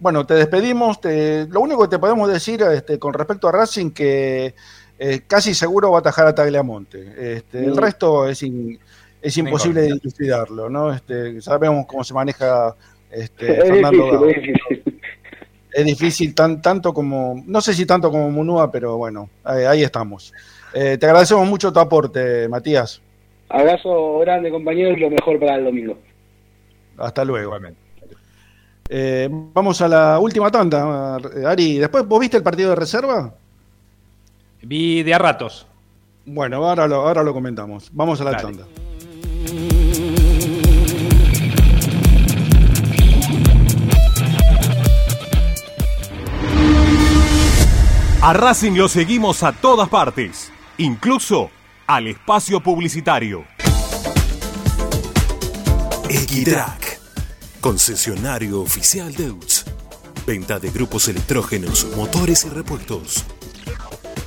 bueno, te despedimos. lo único que te podemos decir este, con respecto a Racing que eh, casi seguro va a atajar a Tagliamonte. Este, El resto es, in- es imposible de dilucidarlo, ¿no? Este, sabemos cómo se maneja este, Es Fernando difícil, es difícil. Es difícil tan, tanto como, no sé si tanto como Munúa, pero bueno, ahí, ahí estamos. Eh, te agradecemos mucho tu aporte, Matías. Abrazo grande, compañeros, y lo mejor para el domingo. Hasta luego. Eh, vamos a la última tanda, Ari. Después, ¿vos viste el partido de reserva? Vi de a ratos. Bueno, ahora lo, ahora lo comentamos. Vamos a la Dale. tanda. A Racing lo seguimos a todas partes, incluso al espacio publicitario. Equitrack, concesionario oficial de UTS. Venta de grupos electrógenos, motores y repuestos.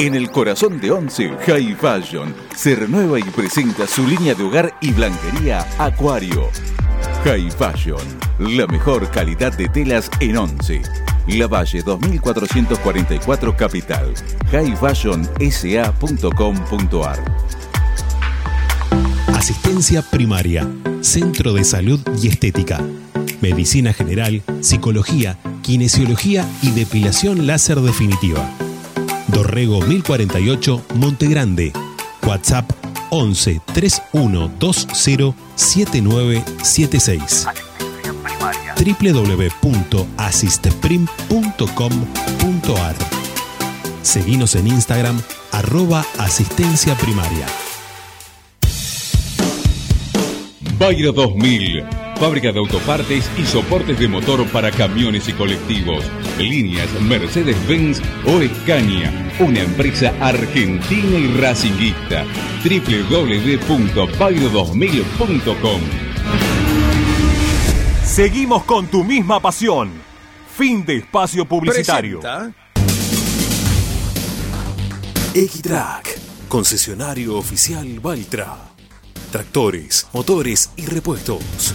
En el corazón de Once, High Fashion se renueva y presenta su línea de hogar y blanquería Acuario. High Fashion, la mejor calidad de telas en Once. La Valle 2444 Capital. highfashionsa.com.ar Asistencia primaria, Centro de Salud y Estética. Medicina general, psicología, kinesiología y depilación láser definitiva. Dorrego 1048, Monte Grande. WhatsApp 11 3120 7976 www.asisteprim.com.ar Seguinos en Instagram arroba asistencia primaria. Bayra 2000, fábrica de autopartes y soportes de motor para camiones y colectivos. Líneas Mercedes-Benz o Escaña, una empresa argentina y racinguista. www.bayro2000.com Seguimos con tu misma pasión. Fin de espacio publicitario. X-Track, concesionario oficial Valtra. Tractores, motores y repuestos.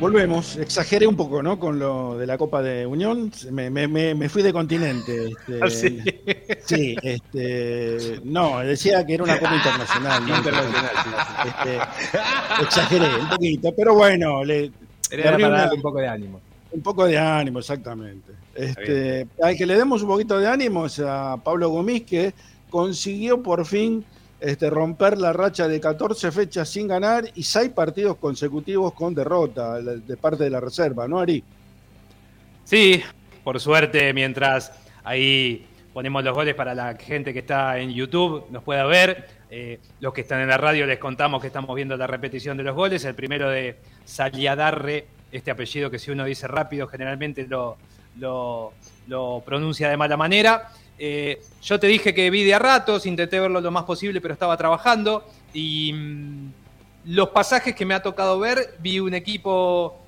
Volvemos, exageré un poco, ¿no? Con lo de la Copa de Unión, me, me- me- me fui de continente. este, Ah, sí. sí, este, no, decía que era una Copa internacional. ¿no? Internacional, sí, Este, exageré un poquito, pero bueno, le, Era para darle un poco de ánimo. un poco de ánimo, exactamente. Este, al que le demos un poquito de ánimo es a Pablo Gomis, que consiguió por fin este, romper la racha de 14 fechas sin ganar y 6 partidos consecutivos con derrota de parte de la reserva, ¿no, Ari? Sí, por suerte, mientras ahí ponemos los goles para la gente que está en YouTube, nos pueda ver. Eh, los que están en la radio les contamos que estamos viendo la repetición de los goles. El primero de Saliadarre, este apellido que si uno dice rápido generalmente lo- lo pronuncia de mala manera. Eh, yo te dije que vi de a ratos, intenté verlo lo más posible, pero estaba trabajando. Y mm, los pasajes que me ha tocado ver, vi un equipo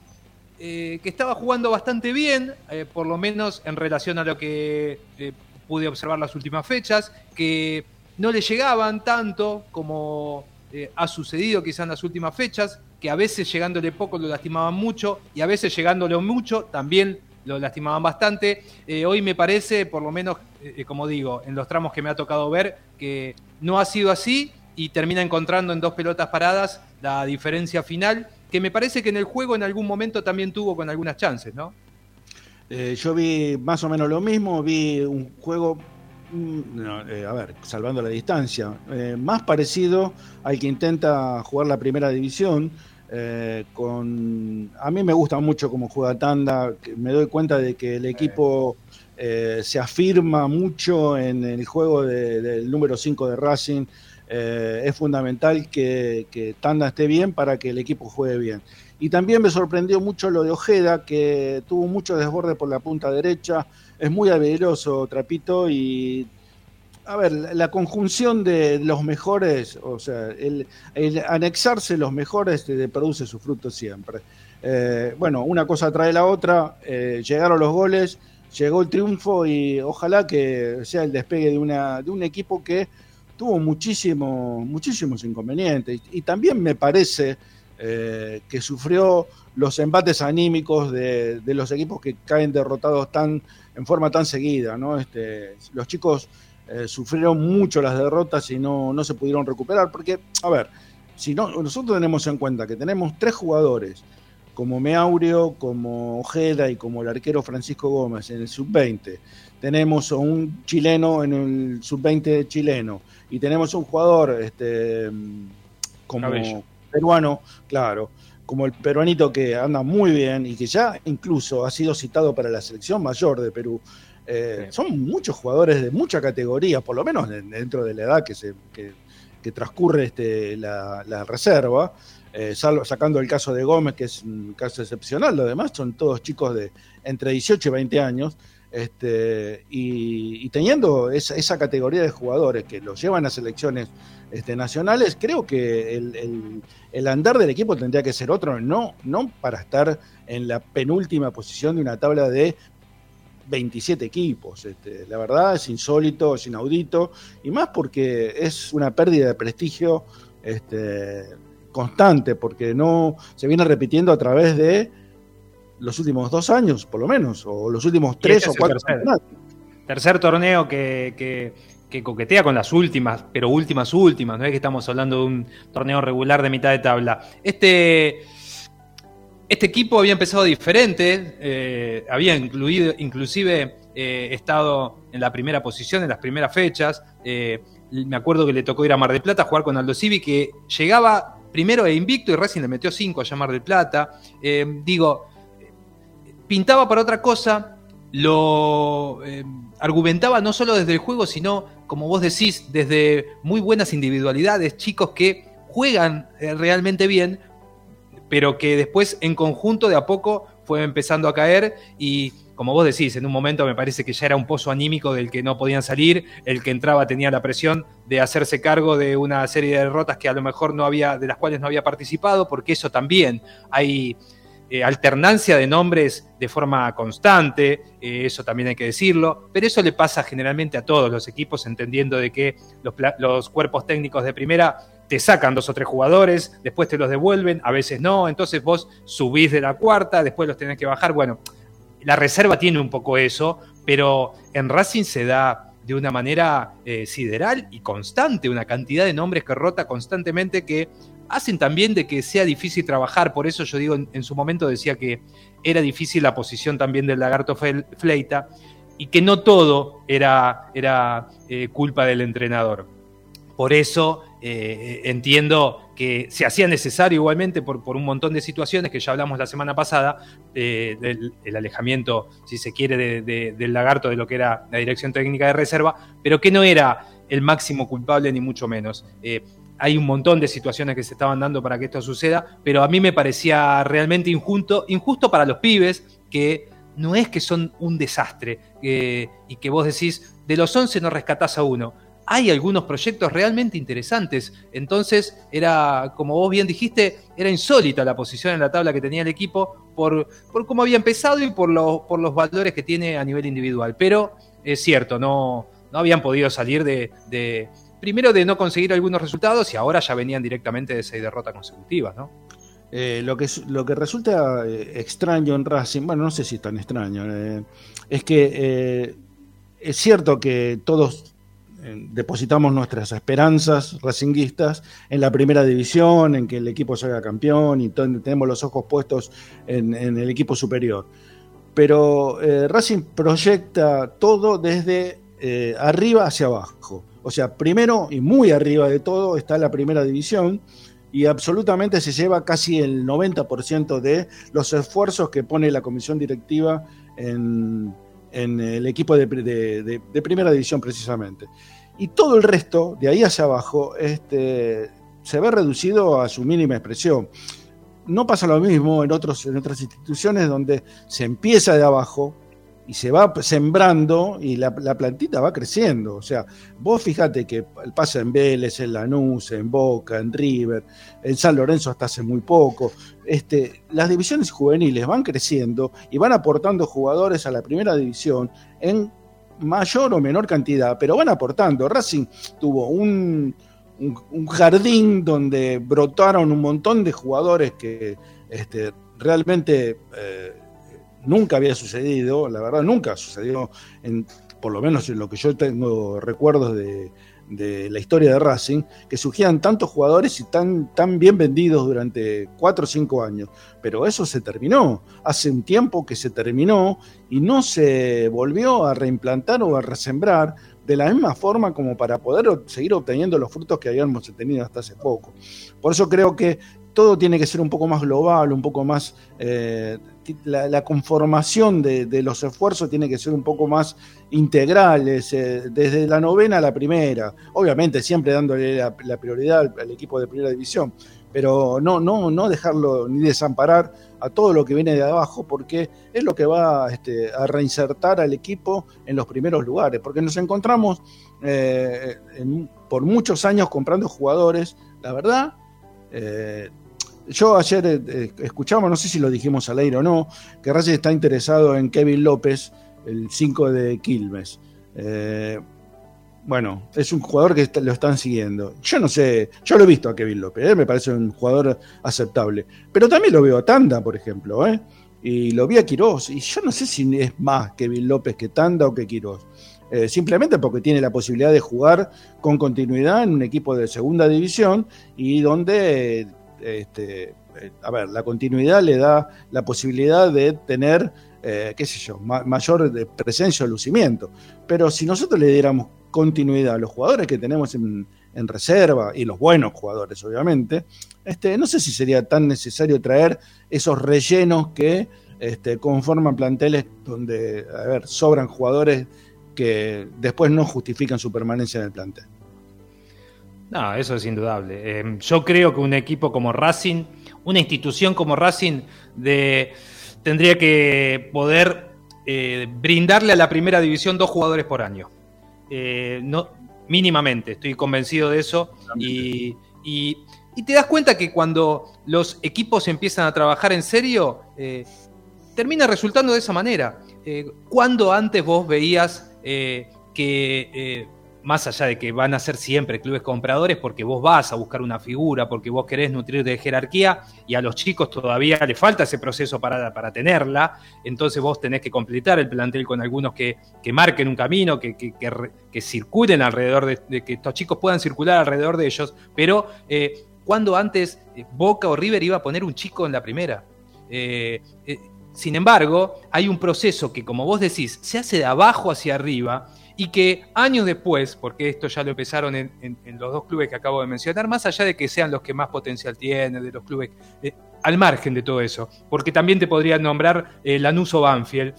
eh, que estaba jugando bastante bien, eh, por lo menos en relación a lo que pude observar las últimas fechas, que no le llegaban tanto como ha sucedido quizás en las últimas fechas, que a veces llegándole poco lo lastimaban mucho y a veces llegándole mucho también lo lastimaban bastante. Eh, hoy me parece, por lo menos, eh, como digo, en los tramos que me ha tocado ver, que no ha sido así y termina encontrando en dos pelotas paradas la diferencia final, que me parece que en el juego en algún momento también tuvo con algunas chances, ¿no? Eh, yo vi más o menos lo mismo, vi un juego, mm, no, a ver, salvando la distancia, más parecido al que intenta jugar la primera división. Eh, con a mí me gusta mucho cómo juega Tanda, me doy cuenta de que el equipo eh, se afirma mucho en el juego de- del número 5 de Racing. Eh, es fundamental que, que Tanda esté bien para que el equipo juegue bien. Y también me sorprendió mucho lo de Ojeda, que tuvo mucho desborde por la punta derecha, es muy habilidoso Trapito y a ver, la, conjunción de los mejores, o sea, el, anexarse los mejores produce su fruto siempre. Eh, bueno, una cosa trae la otra, eh, llegaron los goles, llegó el triunfo y ojalá que sea el despegue de, una, de un equipo que tuvo muchísimo, muchísimos inconvenientes. Y también me parece eh, que sufrió los embates anímicos de, los equipos que caen derrotados tan en forma tan seguida. ¿no? Este, los chicos eh, sufrieron mucho las derrotas y no, no se pudieron recuperar. Porque, a ver, si no, nosotros tenemos en cuenta que tenemos tres jugadores, como Meaurio, como Ojeda y como el arquero Francisco Gómez en el sub-20. Tenemos un chileno en el sub-20 chileno y tenemos un jugador este, como Cabello. Peruano, claro, como el peruanito que anda muy bien y que ya incluso ha sido citado para la selección mayor de Perú. Eh, Son muchos jugadores de mucha categoría, por lo menos de- dentro de la edad que, se, que, que transcurre este, la, la reserva, eh, salvo- sacando el caso de Gómez, que es un caso excepcional, lo demás son todos chicos de entre 18 y 20 años, este, y, y teniendo esa, esa categoría de jugadores que los llevan a selecciones este, nacionales, creo que el, el- el andar del equipo tendría que ser otro, no, no para estar en la penúltima posición de una tabla de 27 equipos. Este, la verdad es insólito, es inaudito, y más porque es una pérdida de prestigio este, constante, porque no se viene repitiendo a través de los últimos dos años, por lo menos, o los últimos tres este o cuatro. Tercer torneo que, que- que coquetea con las últimas, pero últimas, últimas. No es que estamos hablando de un torneo regular de mitad de tabla. Este, este equipo había empezado diferente, eh, había incluido, inclusive eh, estado en la primera posición en las primeras fechas. Eh, me acuerdo que le tocó ir a Mar del Plata a jugar con Aldo Civi, que llegaba primero e invicto y Racing le metió cinco allá a Mar del Plata. Digo, pintaba para otra cosa, lo argumentaba no solo desde el juego, sino, como vos decís, desde muy buenas individualidades, chicos que juegan eh, realmente bien, pero que después en conjunto de a poco fue empezando a caer y como vos decís, en un momento me parece que ya era un pozo anímico del que no podían salir, el que entraba tenía la presión de hacerse cargo de una serie de derrotas que a lo mejor no había, de las cuales no había participado, porque eso también hay eh, alternancia de nombres de forma constante, eh, eso también hay que decirlo, pero eso le pasa generalmente a todos los equipos, entendiendo de que los, cuerpos técnicos de primera te sacan dos o tres jugadores, después te los devuelven, a veces no, entonces vos subís de la cuarta, después los tenés que bajar, bueno, la reserva tiene un poco eso, pero en Racing se da de una manera eh, sideral y constante, una cantidad de nombres que rota constantemente que hacen también de que sea difícil trabajar. Por eso yo digo, en, su momento decía que era difícil la posición también del lagarto Fleita y que no todo era, era eh, culpa del entrenador. Por eso eh, entiendo que se hacía necesario igualmente por, por un montón de situaciones que ya hablamos la semana pasada, eh, el alejamiento, si se quiere, de- de- del lagarto de lo que era la dirección técnica de reserva, pero que no era el máximo culpable ni mucho menos. Hay un montón de situaciones que se estaban dando para que esto suceda, pero a mí me parecía realmente injusto, injusto para los pibes que no es que son un desastre y que vos decís, de los 11 no rescatás a uno. Hay algunos proyectos realmente interesantes. Entonces, era, como vos bien dijiste, era insólita la posición en la tabla que tenía el equipo por, por cómo había empezado y por, los por los valores que tiene a nivel individual. Pero es cierto, no, no habían podido salir de- primero de no conseguir algunos resultados y ahora ya venían directamente de seis derrotas consecutivas, ¿no? Eh, lo, que, lo que resulta eh, extraño en Racing, bueno, no sé si es tan extraño, eh, es que es cierto que todos depositamos nuestras esperanzas racinguistas en la primera división, en que el equipo salga campeón y tenemos los ojos puestos en, el equipo superior. Pero Racing proyecta todo desde arriba hacia abajo. O sea, primero y muy arriba de todo está la primera división y absolutamente se lleva casi el 90% de los esfuerzos que pone la comisión directiva en, el equipo de, primera división precisamente. Y todo el resto, de ahí hacia abajo, este, se ve reducido a su mínima expresión. No pasa lo mismo en, en otras instituciones donde se empieza de abajo y se va sembrando y la, la plantita va creciendo. O sea, vos fíjate que pasa en Vélez, en Lanús, en Boca, en River, en San Lorenzo hasta hace muy poco. Este, las divisiones juveniles van creciendo y van aportando jugadores a la primera división en mayor o menor cantidad, pero van aportando. Racing tuvo un, un, un jardín donde brotaron un montón de jugadores que este, realmente eh, nunca había sucedido, la verdad nunca sucedió en por lo menos en lo que yo tengo recuerdos de, de la historia de Racing, que surgían tantos jugadores y tan, tan bien vendidos durante cuatro o cinco años. Pero eso se terminó. Hace un tiempo que se terminó y no se volvió a reimplantar o a resembrar de la misma forma como para poder seguir obteniendo los frutos que habíamos tenido hasta hace poco. Por eso creo que todo tiene que ser un poco más global, un poco más... Eh, la, conformación de, los esfuerzos tiene que ser un poco más integral, eh, desde la novena a la primera. Obviamente siempre dándole la, prioridad al, equipo de primera división, pero no, no, no dejarlo ni desamparar a todo lo que viene de abajo, porque es lo que va este, a reinsertar al equipo en los primeros lugares, porque nos encontramos eh, por muchos años comprando jugadores, la verdad, yo ayer eh, eh, escuchamos, no sé si lo dijimos al aire o no, que Racing está interesado en Kevin López, el 5 de Quilmes. Eh, bueno, es un jugador que lo están siguiendo. Yo no sé, yo lo he visto a Kevin López, me parece un jugador aceptable. Pero también lo veo a Tanda, por ejemplo, y lo vi a Quirós, y yo no sé si es más Kevin López que Tanda o que Quirós. simplemente porque tiene la posibilidad de jugar con continuidad en un equipo de segunda división y donde este, eh, a ver, la continuidad le da la posibilidad de tener, eh, qué sé yo, mayor presencia o lucimiento. Pero si nosotros le diéramos continuidad a los jugadores que tenemos en, reserva, y los buenos jugadores, obviamente, este, no sé si sería tan necesario traer esos rellenos que este, conforman planteles donde, a ver, sobran jugadores que después no justifican su permanencia en el plantel. No, eso es indudable. Em, yo creo que un equipo como Racing, una institución como Racing, tendría que poder eh, brindarle a la primera división dos jugadores por año. Eh, no, mínimamente, estoy convencido de eso. Y, te das cuenta que cuando los equipos empiezan a trabajar en serio, eh, termina resultando de esa manera. cuando antes vos veías que más allá de que van a ser siempre clubes compradores, porque vos vas a buscar una figura, porque vos querés nutrir de jerarquía y a los chicos todavía le falta ese proceso para, para tenerla, entonces vos tenés que completar el plantel con algunos que, marquen un camino, que, que, circulen alrededor de, que estos chicos puedan circular alrededor de ellos, pero eh, cuando antes eh, Boca o River iba a poner un chico en la primera. Eh, sin embargo, hay un proceso que, como vos decís, se hace de abajo hacia arriba y que años después, porque esto ya lo empezaron en, los dos clubes que acabo de mencionar, más allá de que sean los que más potencial tienen, de los clubes, eh, al margen de todo eso, porque también te podrían nombrar eh, Lanús o Banfield,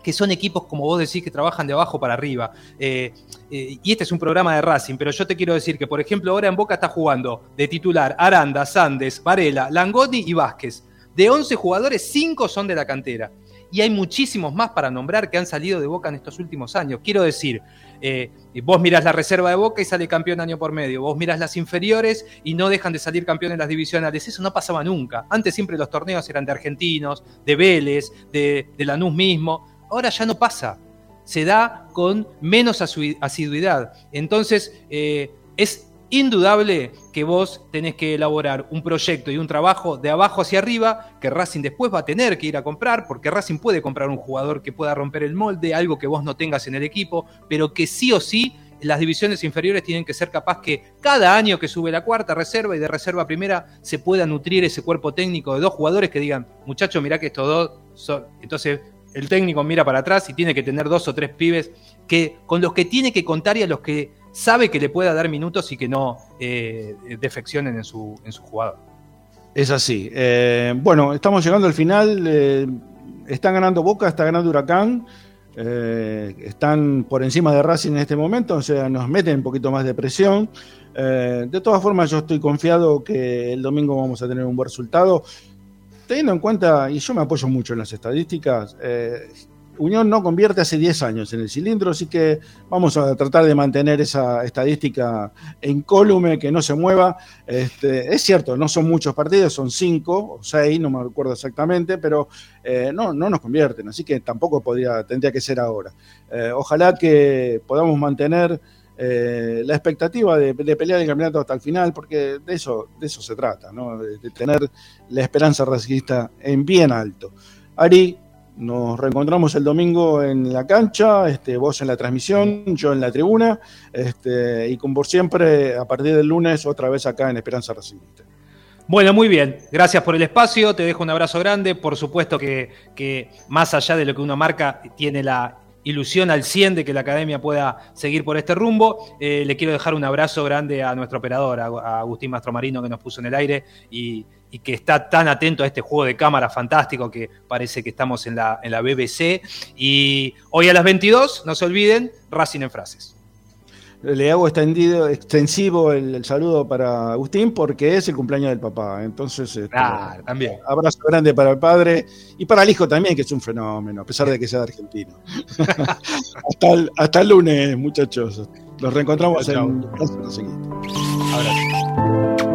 que son equipos, como vos decís, que trabajan de abajo para arriba. Eh, y este es un programa de Racing, pero yo te quiero decir que, por ejemplo, ahora en Boca está jugando de titular Aranda, Sandes, Varela, Langoni y Vázquez. De 11 jugadores, 5 son de la cantera y hay muchísimos más para nombrar que han salido de Boca en estos últimos años. Quiero decir, eh, vos mirás la reserva de Boca y sale campeón año por medio, vos mirás las inferiores y no dejan de salir campeones las divisionales, eso no pasaba nunca. Antes siempre los torneos eran de argentinos, de Vélez, de, Lanús mismo, ahora ya no pasa, se da con menos asiduidad. Entonces, eh, es indudable que vos tenés que elaborar un proyecto y un trabajo de abajo hacia arriba que Racing después va a tener que ir a comprar, porque Racing puede comprar un jugador que pueda romper el molde, algo que vos no tengas en el equipo, pero que sí o sí las divisiones inferiores tienen que ser capaz que cada año que sube la cuarta reserva y de reserva primera se pueda nutrir ese cuerpo técnico de dos jugadores que digan, muchachos, mirá que estos dos son... Entonces el técnico mira para atrás y tiene que tener dos o tres pibes que, con los que tiene que contar y a los que sabe que le pueda dar minutos y que no eh, defeccionen en su, en su jugador. Es así. Eh, bueno, estamos llegando al final. Eh, están ganando Boca, está ganando Huracán. están por encima de Racing en este momento, o sea, nos meten un poquito más de presión. de todas formas, yo estoy confiado que el domingo vamos a tener un buen resultado. Teniendo en cuenta, y yo me apoyo mucho en las estadísticas, Unión no convierte hace 10 años en el cilindro, así que vamos a tratar de mantener esa estadística en colume, que no se mueva. Este, es cierto, no son muchos partidos, son 5 o 6, no me acuerdo exactamente, pero eh, no, no nos convierten, así que tampoco podría, tendría que ser ahora. Eh, ojalá que podamos mantener eh, la expectativa de, pelear el campeonato hasta el final, porque de eso, de eso se trata, ¿no? de, tener la esperanza racista en bien alto. Ari, Nos reencontramos el domingo en la cancha, este, vos en la transmisión, yo en la tribuna, este, y como por siempre, a partir del lunes, otra vez acá en Esperanza Racingista. Bueno, muy bien. Gracias por el espacio. Te dejo un abrazo grande. Por supuesto que, que, más allá de lo que uno marca, tiene la ilusión al 100 de que la academia pueda seguir por este rumbo. Eh, le quiero dejar un abrazo grande a nuestro operador, a, Agustín Mastromarino, que nos puso en el aire y, y, que está tan atento a este juego de cámara fantástico que parece que estamos en la, en la BBC. Y hoy a las 22, no se olviden, Racing en frases le hago extendido, extensivo el, saludo para Agustín porque es el cumpleaños del papá. Entonces, este, también. abrazo grande para el padre y para el hijo también, que es un fenómeno, a pesar de que sea argentino. hasta, el, hasta el lunes, muchachos. Los reencontramos en la siguiente. Abrazo.